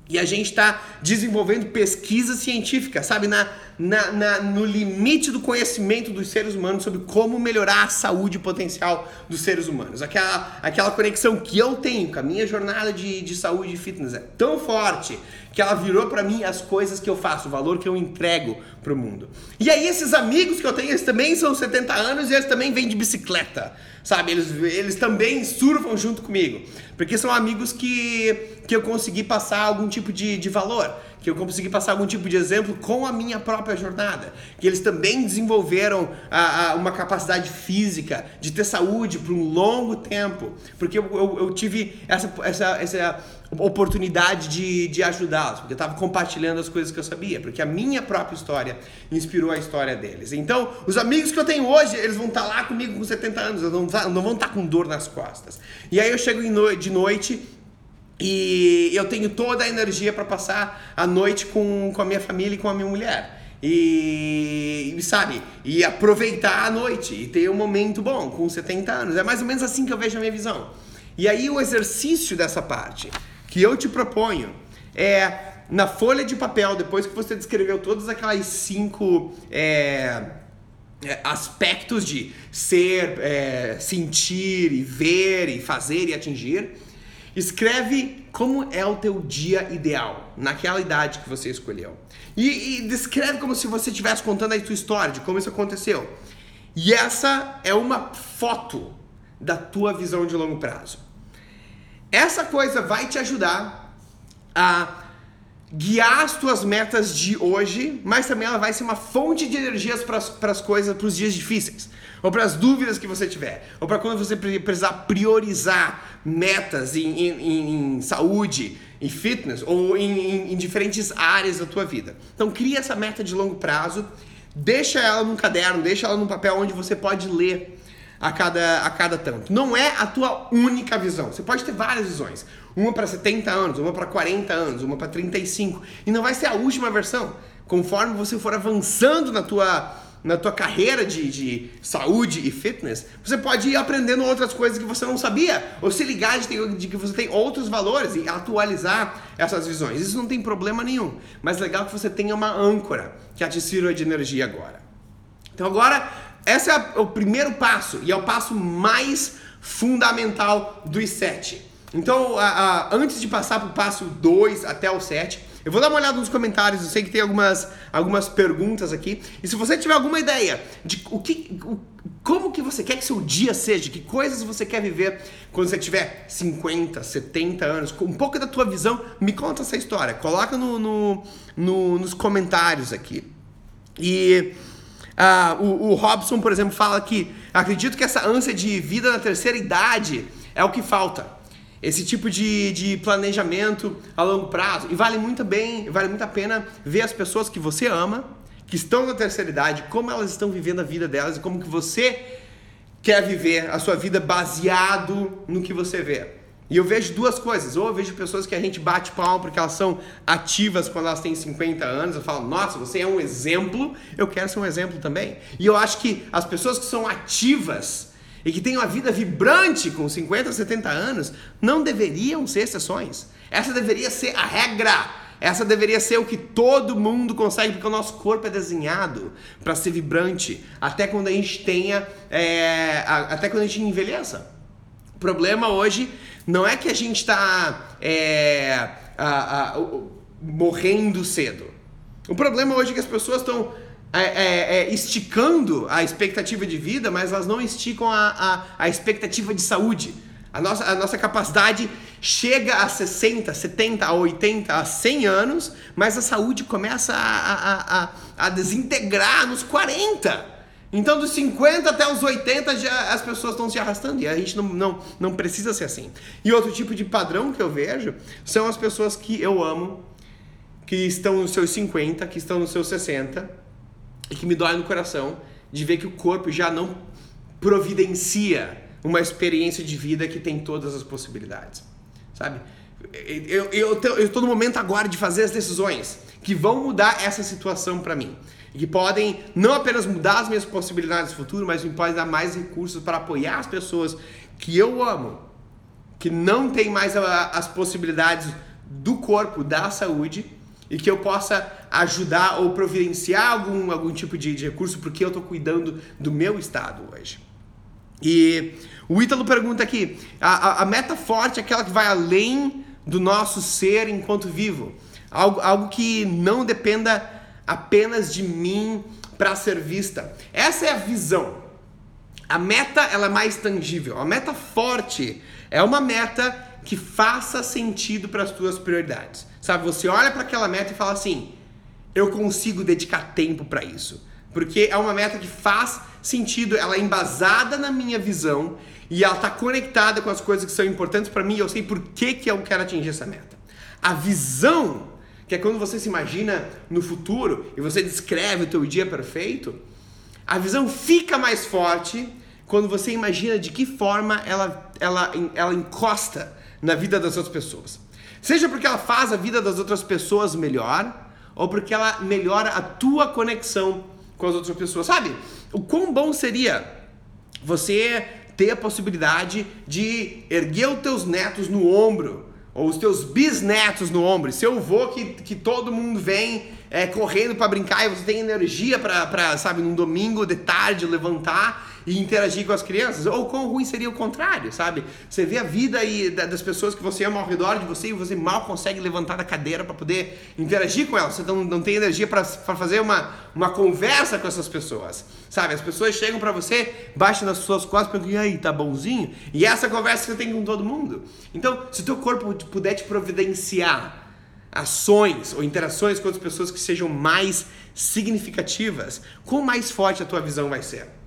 e a gente está desenvolvendo pesquisa científica, sabe, na, na, na, no limite do conhecimento dos seres humanos sobre como melhorar a saúde potencial dos seres humanos. Aquela, aquela conexão que eu tenho com a minha jornada de, de saúde e fitness é tão forte que ela virou para mim as coisas que eu faço, o valor que eu entrego para o mundo. E aí esses amigos que eu tenho, eles também são 70 anos e eles também vêm de bicicleta, sabe? Eles, eles também surfam junto comigo, porque são amigos que, que eu consegui passar algum tipo tipo de, de valor, que eu consegui passar algum tipo de exemplo com a minha própria jornada, que eles também desenvolveram a, a, uma capacidade física de ter saúde por um longo tempo, porque eu, eu, eu tive essa, essa, essa oportunidade de, de ajudá-los, porque eu estava compartilhando as coisas que eu sabia, porque a minha própria história inspirou a história deles. Então, os amigos que eu tenho hoje, eles vão estar tá lá comigo com 70 anos, não, não vão estar tá com dor nas costas. E aí eu chego de noite e eu tenho toda a energia para passar a noite com, com a minha família e com a minha mulher. E, sabe, e aproveitar a noite e ter um momento bom com 70 anos. É mais ou menos assim que eu vejo a minha visão. E aí o exercício dessa parte que eu te proponho é na folha de papel, depois que você descreveu todas aquelas cinco é, é aspectos de ser, é, sentir e ver e fazer e atingir, Escreve como é o teu dia ideal, naquela idade que você escolheu. E, e descreve como se você estivesse contando a tua história, de como isso aconteceu. E essa é uma foto da tua visão de longo prazo. Essa coisa vai te ajudar a guiar as tuas metas de hoje, mas também ela vai ser uma fonte de energias para as coisas, para os dias difíceis, ou para as dúvidas que você tiver, ou para quando você precisar priorizar metas em, em, em saúde, em fitness, ou em, em diferentes áreas da tua vida. Então cria essa meta de longo prazo, deixa ela num caderno, deixa ela num papel onde você pode ler a cada, a cada tanto. Não é a tua única visão. Você pode ter várias visões. Uma para 70 anos, uma para 40 anos, uma para 35. E não vai ser a última versão. Conforme você for avançando na tua, na tua carreira de, de saúde e fitness, você pode ir aprendendo outras coisas que você não sabia. Ou se ligar de, de que você tem outros valores e atualizar essas visões. Isso não tem problema nenhum. Mas legal que você tenha uma âncora que te sirva de energia agora. Então agora esse é o primeiro passo e é o passo mais fundamental dos sete. Então, a, a, antes de passar para o passo 2 até o 7, eu vou dar uma olhada nos comentários, eu sei que tem algumas, algumas perguntas aqui. E se você tiver alguma ideia de o que, o, como que você quer que seu dia seja, que coisas você quer viver quando você tiver 50, 70 anos, com um pouco da tua visão, me conta essa história. Coloca no, no, no nos comentários aqui. E ah, o, o Robson, por exemplo, fala que acredito que essa ânsia de vida na terceira idade é o que falta. Esse tipo de, de planejamento a longo prazo. E vale muito bem, vale muito a pena ver as pessoas que você ama, que estão na terceira idade, como elas estão vivendo a vida delas e como que você quer viver a sua vida baseado no que você vê. E eu vejo duas coisas. Ou eu vejo pessoas que a gente bate palma porque elas são ativas quando elas têm 50 anos. Eu falo, nossa, você é um exemplo, eu quero ser um exemplo também. E eu acho que as pessoas que são ativas e que têm uma vida vibrante com 50, 70 anos não deveriam ser exceções. Essa deveria ser a regra. Essa deveria ser o que todo mundo consegue, porque o nosso corpo é desenhado para ser vibrante até quando a gente tenha, é, até quando a gente envelheça. O problema hoje não é que a gente está é, morrendo cedo. O problema hoje é que as pessoas estão é, é, é, esticando a expectativa de vida, mas elas não esticam a, a, a, expectativa de saúde. A nossa, a nossa capacidade chega a 60, 70, a 80, a 100 anos, mas a saúde começa a, a, a, a desintegrar nos 40. Então, dos 50 até os 80, já as pessoas estão se arrastando e a gente não, não, não precisa ser assim. E outro tipo de padrão que eu vejo são as pessoas que eu amo, que estão nos seus 50, que estão nos seus 60 e que me dói no coração de ver que o corpo já não providencia uma experiência de vida que tem todas as possibilidades, sabe? Eu, eu, eu no momento agora de fazer as decisões que vão mudar essa situação para mim e que podem não apenas mudar as minhas possibilidades no futuro, mas me podem dar mais recursos para apoiar as pessoas que eu amo, que não tem mais as possibilidades do corpo, da saúde, e que eu possa ajudar ou providenciar algum, algum tipo de, de recurso, porque eu estou cuidando do meu estado hoje. E o Ítalo pergunta aqui: a, a, a, meta forte é aquela que vai além do nosso ser enquanto vivo, algo, algo que não dependa apenas de mim para ser vista. Essa é a visão. A meta ela é mais tangível. A meta forte é uma meta que faça sentido para as tuas prioridades. Sabe, você olha para aquela meta e fala assim: eu consigo dedicar tempo para isso. Porque é uma meta que faz sentido, ela é embasada na minha visão e ela está conectada com as coisas que são importantes para mim e eu sei por que, que eu quero atingir essa meta. A visão, que é quando você se imagina no futuro e você descreve o teu dia perfeito, a visão fica mais forte quando você imagina de que forma ela, ela, ela encosta na vida das outras pessoas. Seja porque ela faz a vida das outras pessoas melhor, ou porque ela melhora a tua conexão com as outras pessoas. Sabe? O quão bom seria você ter a possibilidade de erguer os teus netos no ombro, ou os teus bisnetos no ombro. Seu avô que, que todo mundo vem é, correndo para brincar e você tem energia para, sabe, num domingo de tarde levantar e interagir com as crianças. Ou quão ruim seria o contrário, sabe? Você vê a vida e das pessoas que você ama ao redor de você e você mal consegue levantar da cadeira para poder interagir com elas. Você não, não tem energia para fazer uma, uma conversa com essas pessoas, sabe? As pessoas chegam para você, baixam nas suas costas e perguntam, e aí, tá bonzinho? E essa conversa que você tem com todo mundo. Então, se o teu corpo puder te providenciar ações ou interações com outras pessoas que sejam mais significativas, quão mais forte a tua visão vai ser.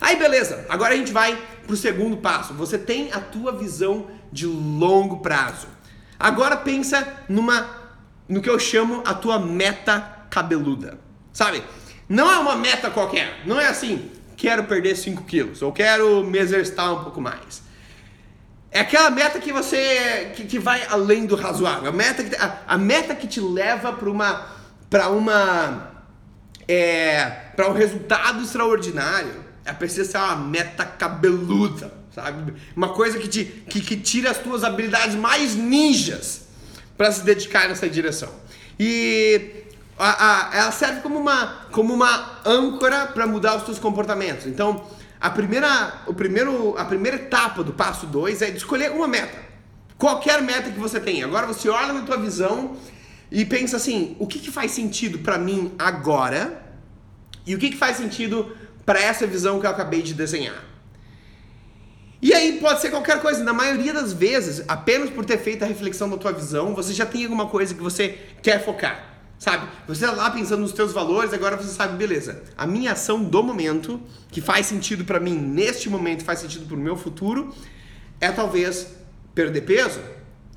Aí beleza, agora a gente vai pro segundo passo. Você tem a tua visão de longo prazo. Agora pensa numa no que eu chamo a tua meta cabeluda. Sabe? Não é uma meta qualquer. Não é assim, quero perder 5 quilos ou quero me exercitar um pouco mais. É aquela meta que você que, que vai além do razoável. A meta que, a, a meta que te leva para uma para uma é, para um resultado extraordinário é precisa ser uma meta cabeluda, sabe? Uma coisa que, te, que, que tira as tuas habilidades mais ninjas para se dedicar nessa direção. E a, a, ela serve como uma, como uma âncora para mudar os teus comportamentos. Então, a primeira, o primeiro, a primeira etapa do passo 2 é escolher uma meta. Qualquer meta que você tenha. Agora você olha na tua visão e pensa assim: o que, que faz sentido para mim agora? E o que, que faz sentido para essa visão que eu acabei de desenhar. E aí pode ser qualquer coisa. Na maioria das vezes, apenas por ter feito a reflexão da tua visão, você já tem alguma coisa que você quer focar. Sabe? Você está lá pensando nos teus valores, agora você sabe, beleza. A minha ação do momento, que faz sentido para mim neste momento, faz sentido para o meu futuro, é talvez perder peso,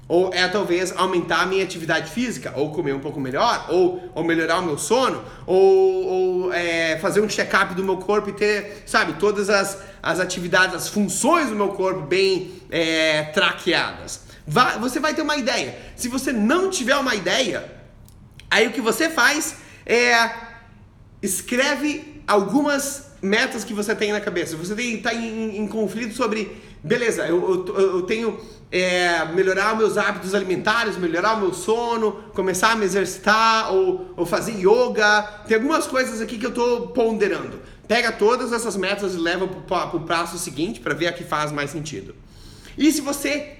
ou é talvez aumentar a minha atividade física, ou comer um pouco melhor, ou, ou melhorar o meu sono, ou, ou é, fazer um check-up do meu corpo e ter, sabe, todas as, as atividades, as funções do meu corpo bem é, traqueadas. Vai, você vai ter uma ideia. Se você não tiver uma ideia, aí o que você faz é escreve algumas metas que você tem na cabeça. Você está em, em conflito sobre, beleza, eu, eu, eu tenho é, melhorar meus hábitos alimentares, melhorar o meu sono, começar a me exercitar ou, ou fazer yoga. Tem algumas coisas aqui que eu estou ponderando. Pega todas essas metas e leva para o passo seguinte para ver a que faz mais sentido. E se você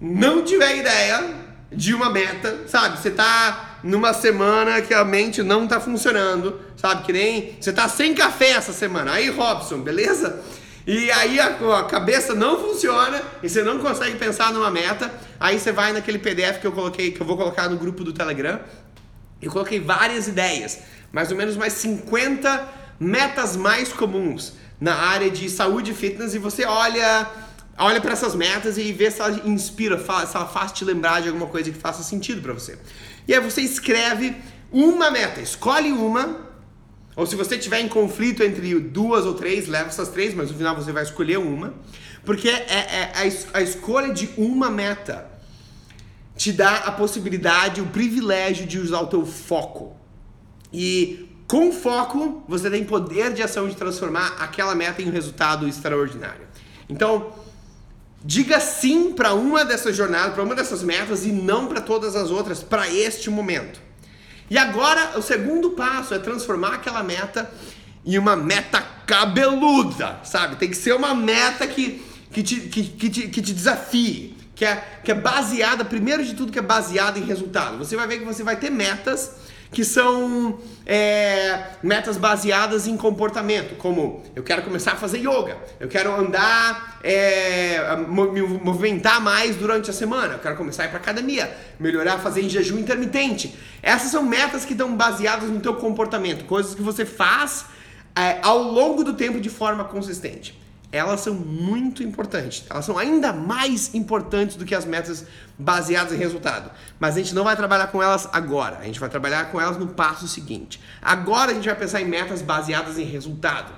não tiver ideia de uma meta, sabe? Você está numa semana que a mente não está funcionando, sabe? Que nem você está sem café essa semana. Aí, Robson, beleza? E aí a, a, cabeça não funciona e você não consegue pensar numa meta. Aí você vai naquele PDF que eu coloquei, que eu vou colocar no grupo do Telegram. Eu coloquei várias ideias, mais ou menos mais 50 metas mais comuns na área de saúde e fitness e você olha olha para essas metas e vê se ela inspira, se ela faz te lembrar de alguma coisa que faça sentido para você. E aí você escreve uma meta, escolhe uma ou se você tiver em conflito entre duas ou três, leva essas três, mas no final você vai escolher uma. Porque é, é a, a escolha de uma meta te dá a possibilidade, o privilégio de usar o teu foco. E com foco, você tem poder de ação de transformar aquela meta em um resultado extraordinário. Então, diga sim para uma dessas jornadas, para uma dessas metas e não para todas as outras para este momento. E agora o segundo passo é transformar aquela meta em uma meta cabeluda, sabe? Tem que ser uma meta que, que, te, que, que, te, que te desafie, que é, que é baseada, primeiro de tudo, que é baseada em resultado. Você vai ver que você vai ter metas que são é, metas baseadas em comportamento, como eu quero começar a fazer yoga, eu quero andar, é, me movimentar mais durante a semana, eu quero começar a ir para academia, melhorar, fazer em jejum intermitente. Essas são metas que estão baseadas no teu comportamento, coisas que você faz é, ao longo do tempo de forma consistente elas são muito importantes. Elas são ainda mais importantes do que as metas baseadas em resultado. Mas a gente não vai trabalhar com elas agora. A gente vai trabalhar com elas no passo seguinte. Agora a gente vai pensar em metas baseadas em resultado.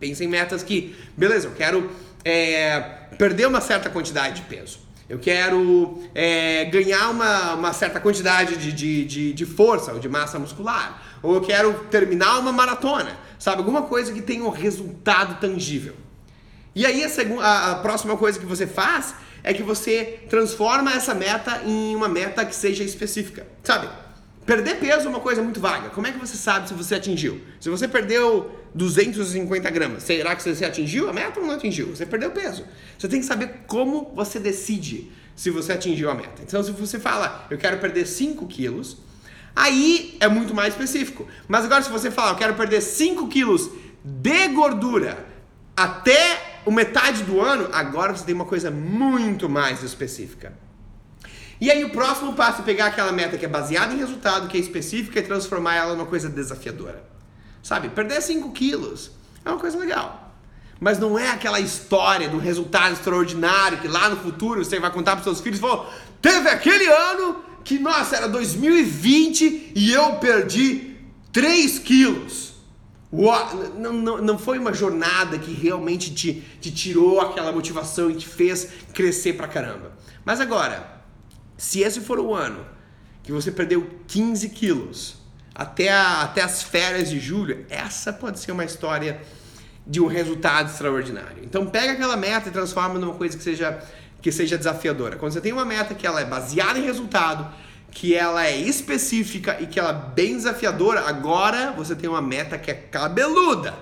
Pensa em metas que, beleza, eu quero é, perder uma certa quantidade de peso. Eu quero é, ganhar uma, uma certa quantidade de, de, de, de força ou de massa muscular. Ou eu quero terminar uma maratona. Sabe? Alguma coisa que tenha um resultado tangível. E aí a, segunda, a, próxima coisa que você faz é que você transforma essa meta em uma meta que seja específica. Sabe? Perder peso é uma coisa muito vaga. Como é que você sabe se você atingiu? Se você perdeu 250 gramas, será que você atingiu a meta ou não atingiu? Você perdeu peso. Você tem que saber como você decide se você atingiu a meta. Então, se você fala, eu quero perder 5 quilos, aí é muito mais específico. Mas agora, se você fala, eu quero perder 5 quilos de gordura até o metade do ano, agora você tem uma coisa muito mais específica. E aí o próximo passo é pegar aquela meta que é baseada em resultado, que é específica e transformar ela numa coisa desafiadora. Sabe, perder 5 quilos é uma coisa legal. Mas não é aquela história do resultado extraordinário que lá no futuro você vai contar para seus filhos e falar, teve aquele ano que, nossa, era 2020 e eu perdi 3 quilos. Não, não, não foi uma jornada que realmente te, te tirou aquela motivação e te fez crescer pra caramba. Mas agora, se esse for o ano que você perdeu 15 quilos até, a, até as férias de julho, essa pode ser uma história de um resultado extraordinário. Então pega aquela meta e transforma numa coisa que seja, que seja desafiadora. Quando você tem uma meta que ela é baseada em resultado, que ela é específica e que ela é bem desafiadora, agora você tem uma meta que é cabeluda.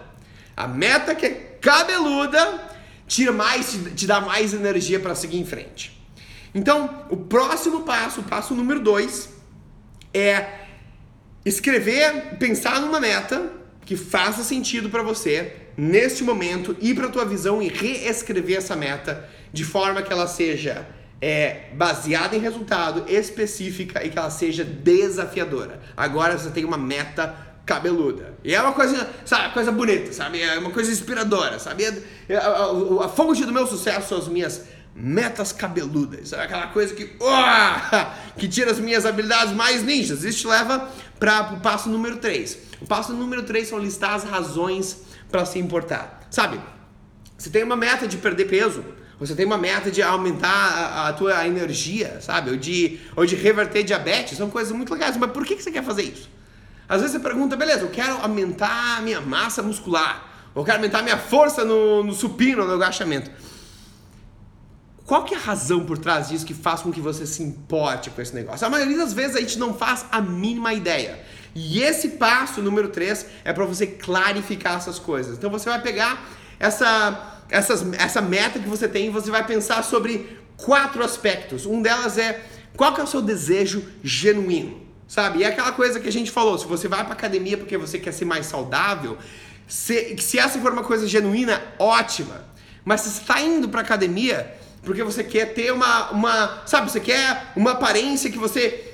A meta que é cabeluda tira mais, te dá mais energia para seguir em frente. Então, o próximo passo, o passo número dois, é escrever, pensar numa meta que faça sentido para você neste momento, ir para tua visão e reescrever essa meta de forma que ela seja é baseada em resultado, específica e que ela seja desafiadora. Agora você tem uma meta cabeluda. E é uma coisa, sabe, coisa bonita, sabe? É uma coisa inspiradora, sabe? A, a, a fonte do meu sucesso são as minhas metas cabeludas. É aquela coisa que, que tira as minhas habilidades mais ninjas. Isso te leva para o passo número 3. O passo número 3 são listar as razões para se importar. Sabe? Você tem uma meta de perder peso, você tem uma meta de aumentar a, a tua energia, sabe? Ou de, ou de reverter diabetes, são coisas muito legais. Mas por que, que você quer fazer isso? Às vezes você pergunta, beleza, eu quero aumentar a minha massa muscular, ou quero aumentar a minha força no, no supino, no agachamento. Qual que é a razão por trás disso que faz com que você se importe com esse negócio? A maioria das vezes a gente não faz a mínima ideia. E esse passo número 3 é para você clarificar essas coisas. Então você vai pegar essa essas, essa meta que você tem, você vai pensar sobre quatro aspectos. Um delas é qual que é o seu desejo genuíno, sabe? E é aquela coisa que a gente falou, se você vai para academia porque você quer ser mais saudável, se, se essa for uma coisa genuína, ótima. Mas se está indo para academia porque você quer ter uma, uma, sabe, você quer uma aparência que você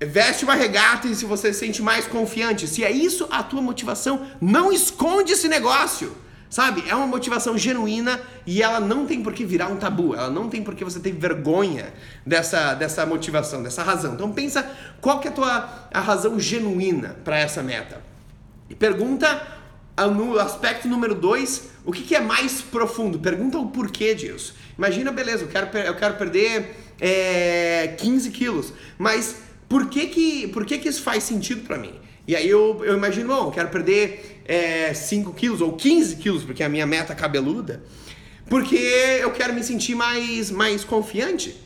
veste uma regata e se você se sente mais confiante, se é isso a tua motivação, não esconde esse negócio. Sabe? É uma motivação genuína e ela não tem por que virar um tabu. Ela não tem por que você ter vergonha dessa, dessa motivação, dessa razão. Então pensa qual que é a tua a razão genuína para essa meta. E pergunta no aspecto número dois, o que, que, é mais profundo? Pergunta o porquê disso. Imagina, beleza, eu quero, eu quero perder é, 15 quilos, mas por que que, por que que isso faz sentido para mim? E aí eu, eu imagino, bom, eu quero perder é, 5 quilos ou 15 quilos, porque é a minha meta cabeluda, porque eu quero me sentir mais, mais confiante.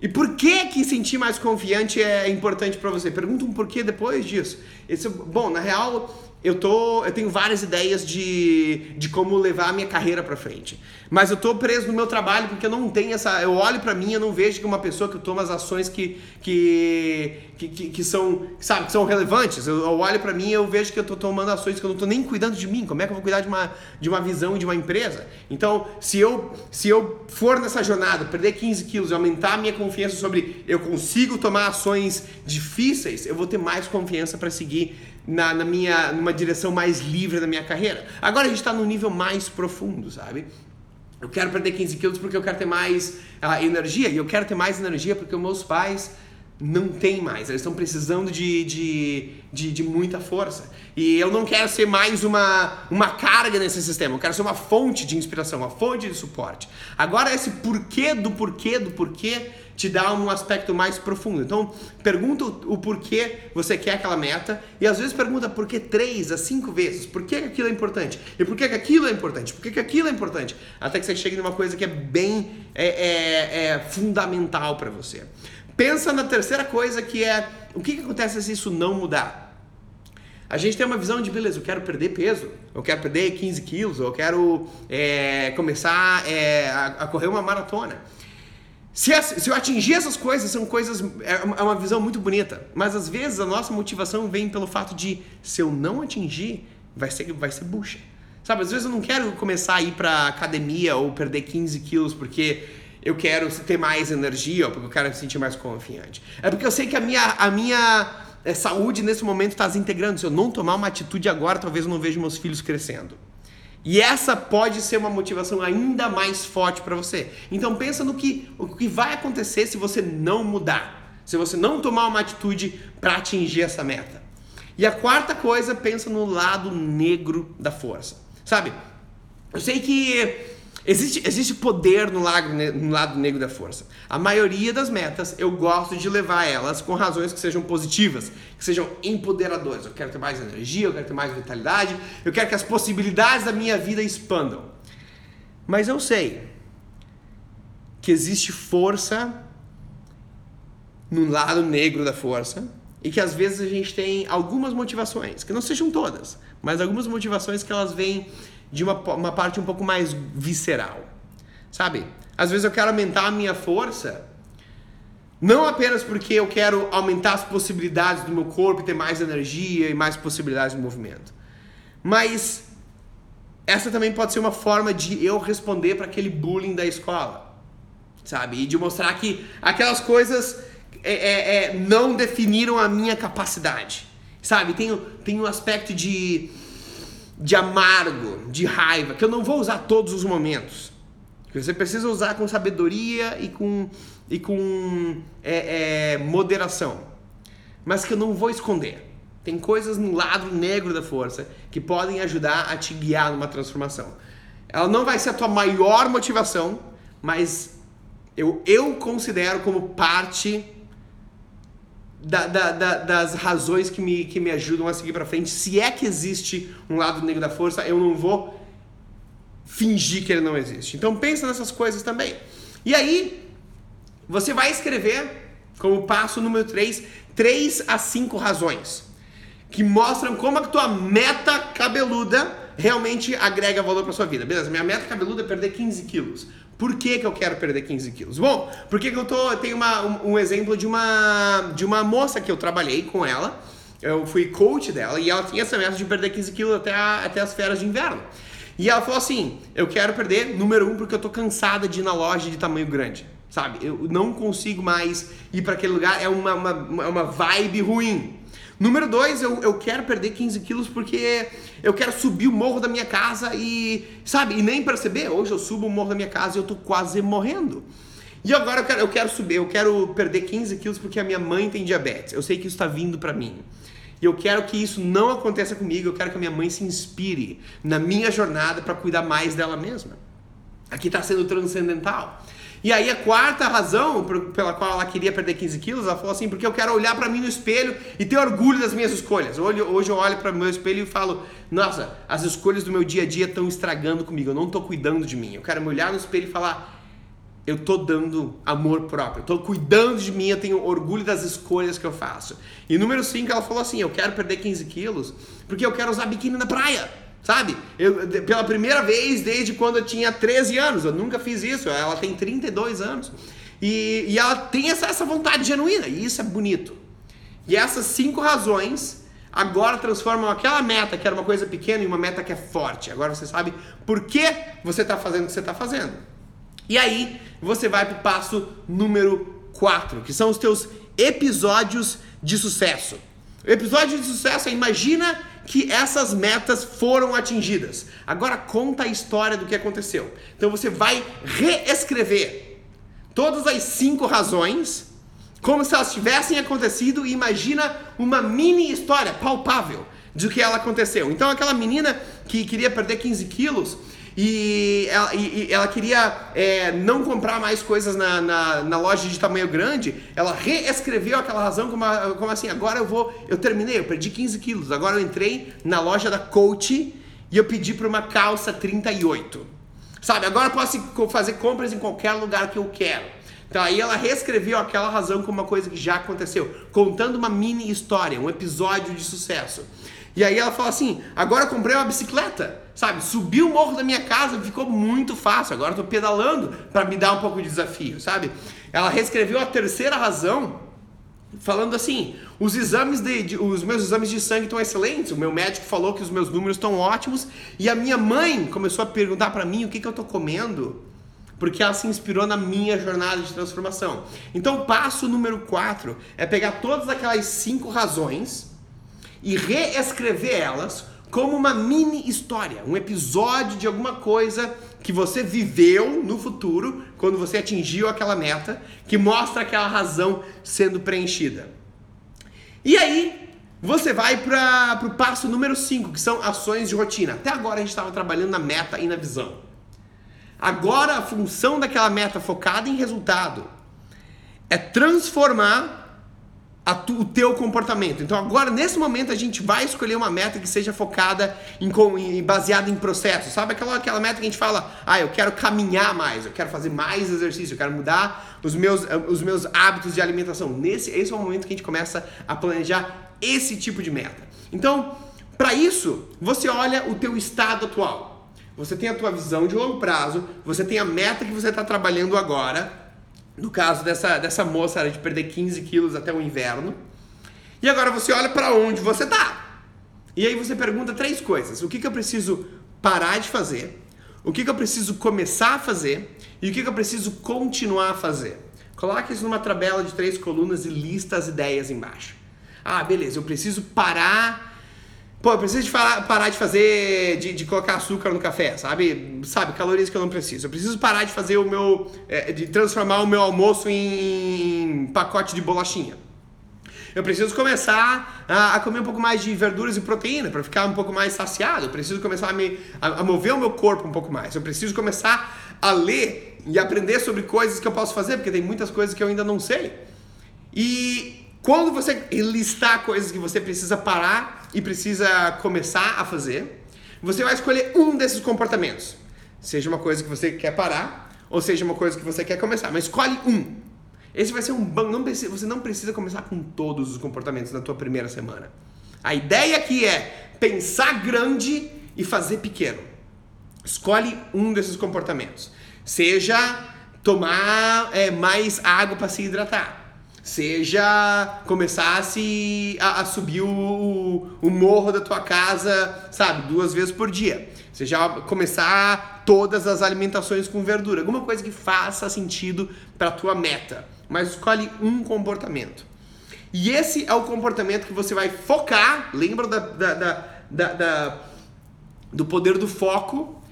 E por que que sentir mais confiante é importante para você? Pergunta um porquê depois disso. Esse, bom, na real, eu tô, eu tenho várias ideias de, de como levar a minha carreira para frente. Mas eu tô preso no meu trabalho porque eu não tenho essa, eu olho para mim, eu não vejo que uma pessoa que toma as ações que que, que, que, que são, sabe, que são relevantes. Eu, eu olho para mim, eu vejo que eu tô tomando ações que eu não tô nem cuidando de mim. Como é que eu vou cuidar de uma de uma visão de uma empresa? Então, se eu se eu for nessa jornada, perder 15 quilos e aumentar a minha confiança sobre eu consigo tomar ações difíceis, eu vou ter mais confiança para seguir na, na minha, numa direção mais livre da minha carreira. Agora a gente está num nível mais profundo, sabe? Eu quero perder 15 quilos porque eu quero ter mais uh, energia. E eu quero ter mais energia porque meus pais não têm mais. Eles estão precisando de, de, de, de, muita força. E eu não quero ser mais uma, uma carga nesse sistema. Eu quero ser uma fonte de inspiração, uma fonte de suporte. Agora, esse porquê do porquê do porquê te dá um aspecto mais profundo. Então, pergunta o, porquê você quer aquela meta e às vezes pergunta por que três a cinco vezes. Por que aquilo é importante? E por que aquilo é importante? Por que aquilo é importante? Até que você chegue numa coisa que é bem é, é, é fundamental para você. Pensa na terceira coisa que é o que, que acontece se isso não mudar? A gente tem uma visão de, beleza, eu quero perder peso, eu quero perder 15 quilos, eu quero é, começar é, a, a correr uma maratona. Se, se eu atingir essas coisas, são coisas. É, é uma visão muito bonita. Mas às vezes a nossa motivação vem pelo fato de, se eu não atingir, vai ser, vai ser bucha. Sabe, às vezes eu não quero começar a ir pra academia ou perder 15 quilos porque eu quero ter mais energia ou porque eu quero me sentir mais confiante. É porque eu sei que a minha, a minha é, saúde nesse momento está desintegrando. Se eu não tomar uma atitude agora, talvez eu não veja meus filhos crescendo. E essa pode ser uma motivação ainda mais forte para você. Então pensa no que, o que vai acontecer se você não mudar, se você não tomar uma atitude para atingir essa meta. E a quarta coisa, pensa no lado negro da força. Sabe? Eu sei que Existe, existe poder no, lago, no lado negro da força. A maioria das metas eu gosto de levar elas com razões que sejam positivas, que sejam empoderadoras. Eu quero ter mais energia, eu quero ter mais vitalidade, eu quero que as possibilidades da minha vida expandam. Mas eu sei que existe força no lado negro da força e que às vezes a gente tem algumas motivações, que não sejam todas, mas algumas motivações que elas vêm de uma, uma parte um pouco mais visceral. Sabe? Às vezes eu quero aumentar a minha força, não apenas porque eu quero aumentar as possibilidades do meu corpo, ter mais energia e mais possibilidades de movimento. Mas essa também pode ser uma forma de eu responder para aquele bullying da escola. Sabe? E de mostrar que aquelas coisas é, é, é, não definiram a minha capacidade. Sabe? Tem, tem um aspecto de de amargo, de raiva, que eu não vou usar todos os momentos. Que você precisa usar com sabedoria e com, e com é, é, moderação. Mas que eu não vou esconder. Tem coisas no lado negro da força que podem ajudar a te guiar numa transformação. Ela não vai ser a tua maior motivação, mas eu, eu considero como parte da, da, da, das razões que me, que me ajudam a seguir para frente. Se é que existe um lado negro da força, eu não vou fingir que ele não existe. Então pensa nessas coisas também. E aí, você vai escrever como passo número 3, 3 a 5 razões que mostram como a tua meta cabeluda realmente agrega valor para sua vida. Beleza, minha meta cabeluda é perder 15 quilos. Por que, que eu quero perder 15 quilos? Bom, porque eu tô, tenho uma, um, um, exemplo de uma, de uma moça que eu trabalhei com ela, eu fui coach dela, e ela tinha essa meta de perder 15 quilos até, a, até as férias de inverno. E ela falou assim: eu quero perder, número um, porque eu tô cansada de ir na loja de tamanho grande. Sabe? Eu não consigo mais ir para aquele lugar, é uma, uma, uma vibe ruim. Número dois, eu, eu quero perder 15 quilos porque eu quero subir o morro da minha casa e, sabe, e nem perceber. Hoje eu subo o morro da minha casa e eu tô quase morrendo. E agora eu quero, eu quero subir, eu quero perder 15 quilos porque a minha mãe tem diabetes. Eu sei que isso está vindo para mim. E eu quero que isso não aconteça comigo. Eu quero que a minha mãe se inspire na minha jornada para cuidar mais dela mesma. Aqui está sendo transcendental. E aí a quarta razão pela qual ela queria perder 15 quilos, ela falou assim, porque eu quero olhar para mim no espelho e ter orgulho das minhas escolhas. Hoje, eu olho para o meu espelho e falo, nossa, as escolhas do meu dia a dia estão estragando comigo, eu não estou cuidando de mim. Eu quero me olhar no espelho e falar, eu tô dando amor próprio, eu cuidando de mim, eu tenho orgulho das escolhas que eu faço. E número 5, ela falou assim: eu quero perder 15 quilos porque eu quero usar biquíni na praia. Sabe? Eu, pela primeira vez desde quando eu tinha 13 anos, eu nunca fiz isso, ela tem 32 anos. E, e ela tem essa, essa vontade genuína, e isso é bonito. E essas cinco razões agora transformam aquela meta que era uma coisa pequena em uma meta que é forte. Agora você sabe por que você está fazendo o que você está fazendo. E aí você vai para o passo número 4, que são os teus episódios de sucesso. Episódio de sucesso é imagina que essas metas foram atingidas. Agora conta a história do que aconteceu. Então você vai reescrever todas as cinco razões como se elas tivessem acontecido e imagina uma mini história palpável de que ela aconteceu. Então aquela menina que queria perder 15 quilos, e ela, e, e ela queria é, não comprar mais coisas na, na, na, loja de tamanho grande, ela reescreveu aquela razão como, como assim, agora eu vou, eu terminei, eu perdi 15 quilos, agora eu entrei na loja da Coach e eu pedi para uma calça 38. Sabe, agora eu posso fazer compras em qualquer lugar que eu quero. Então aí ela reescreveu aquela razão como uma coisa que já aconteceu, contando uma mini história, um episódio de sucesso. E aí ela fala assim: agora eu comprei uma bicicleta, sabe? Subi o morro da minha casa, ficou muito fácil. Agora tô pedalando para me dar um pouco de desafio, sabe? Ela reescreveu a terceira razão, falando assim: os exames de, de, os meus exames de sangue estão excelentes. O meu médico falou que os meus números estão ótimos. E a minha mãe começou a perguntar para mim o que, que eu tô comendo. Porque ela se inspirou na minha jornada de transformação. Então, passo número 4 é pegar todas aquelas cinco razões e reescrever elas como uma mini história, um episódio de alguma coisa que você viveu no futuro, quando você atingiu aquela meta, que mostra aquela razão sendo preenchida. E aí, você vai para o passo número 5, que são ações de rotina. Até agora a gente estava trabalhando na meta e na visão. Agora a função daquela meta focada em resultado é transformar tu, o teu comportamento. Então agora, nesse momento, a gente vai escolher uma meta que seja focada em, em baseada em processo. Sabe aquela, aquela meta que a gente fala, ah, eu quero caminhar mais, eu quero fazer mais exercício, eu quero mudar os meus, os meus hábitos de alimentação. Nesse, esse é o momento que a gente começa a planejar esse tipo de meta. Então, para isso, você olha o teu estado atual. Você tem a tua visão de longo prazo, você tem a meta que você está trabalhando agora, no caso dessa, dessa moça era de perder 15 quilos até o inverno. E agora você olha para onde você tá. E aí você pergunta três coisas: o que, que eu preciso parar de fazer? O que, que eu preciso começar a fazer? E o que, que eu preciso continuar a fazer? Coloque isso numa tabela de três colunas e lista as ideias embaixo. Ah, beleza, eu preciso parar Pô, eu preciso de falar, parar de fazer, de, de, colocar açúcar no café, sabe? Sabe, calorias que eu não preciso. Eu preciso parar de fazer o meu, é, de transformar o meu almoço em, pacote de bolachinha. Eu preciso começar a, a, comer um pouco mais de verduras e proteína para ficar um pouco mais saciado. Eu preciso começar a, me, a, a mover o meu corpo um pouco mais. Eu preciso começar a ler e aprender sobre coisas que eu posso fazer, porque tem muitas coisas que eu ainda não sei. E quando você listar coisas que você precisa parar e precisa começar a fazer, você vai escolher um desses comportamentos. Seja uma coisa que você quer parar, ou seja uma coisa que você quer começar, mas escolhe um. Esse vai ser um bom. Não precisa, você não precisa começar com todos os comportamentos na tua primeira semana. A ideia aqui é pensar grande e fazer pequeno. Escolhe um desses comportamentos. Seja tomar é, mais água para se hidratar seja começasse a, a subir o, o, morro da tua casa, sabe, duas vezes por dia. Seja começar todas as alimentações com verdura, alguma coisa que faça sentido para tua meta. Mas escolhe um comportamento. E esse é o comportamento que você vai focar, lembra da, da, da, da, do poder do foco,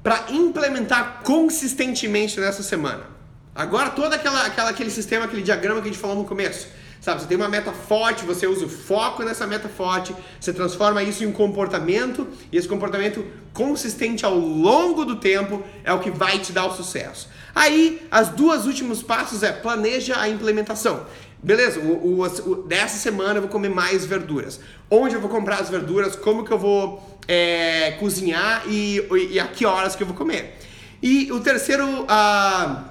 para implementar consistentemente nessa semana. Agora todo aquela, aquela, aquele sistema, aquele diagrama que a gente falou no começo. Sabe, você tem uma meta forte, você usa o foco nessa meta forte, você transforma isso em um comportamento, e esse comportamento consistente ao longo do tempo é o que vai te dar o sucesso. Aí, as duas últimos passos é planeja a implementação. Beleza, o, o, o, dessa semana eu vou comer mais verduras. Onde eu vou comprar as verduras, como que eu vou é, cozinhar e, e, a que horas que eu vou comer. E o terceiro. Uh,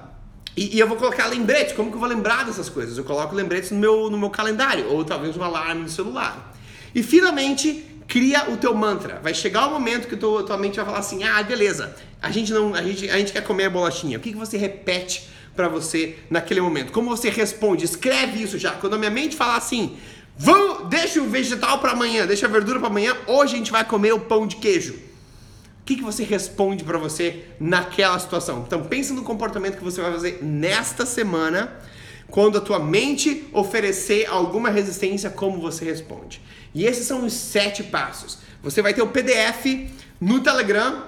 E, e, eu vou colocar lembretes. Como que eu vou lembrar dessas coisas? Eu coloco lembretes no meu, no meu calendário, ou talvez um alarme no celular. E finalmente, cria o teu mantra. Vai chegar o momento que tua, tua mente vai falar assim: ah, beleza, a gente não, a gente, a gente quer comer a bolachinha. O que, que você repete para você naquele momento? Como você responde? Escreve isso já. Quando a minha mente falar assim, vamos, deixa o vegetal para amanhã, deixa a verdura para amanhã, hoje a gente vai comer o pão de queijo. Que, que você responde para você naquela situação? Então pensa no comportamento que você vai fazer nesta semana quando a tua mente oferecer alguma resistência, como você responde. E esses são os sete passos. Você vai ter o PDF no Telegram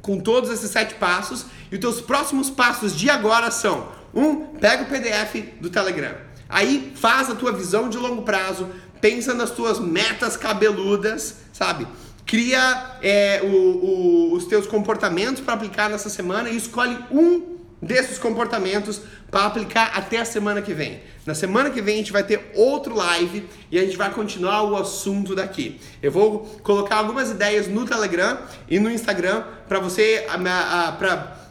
com todos esses sete passos e os teus próximos passos de agora são: um, pega o PDF do Telegram. Aí faz a tua visão de longo prazo, pensa nas tuas metas cabeludas, sabe? Cria é, o, o, os teus comportamentos para aplicar nessa semana e escolhe um desses comportamentos para aplicar até a semana que vem. Na semana que vem a gente vai ter outro live e a gente vai continuar o assunto daqui. Eu vou colocar algumas ideias no Telegram e no Instagram para você para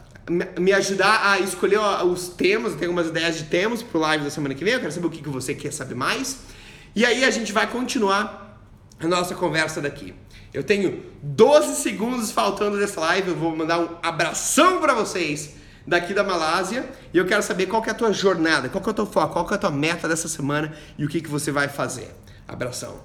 me ajudar a escolher os temas, eu tenho algumas ideias de temas para o live da semana que vem, eu quero saber o que você quer saber mais. E aí a gente vai continuar a nossa conversa daqui. Eu tenho 12 segundos faltando dessa live, eu vou mandar um abração para vocês daqui da Malásia e eu quero saber qual que é a tua jornada, qual que é o teu foco, qual que é a tua meta dessa semana e o que, que você vai fazer. Abração.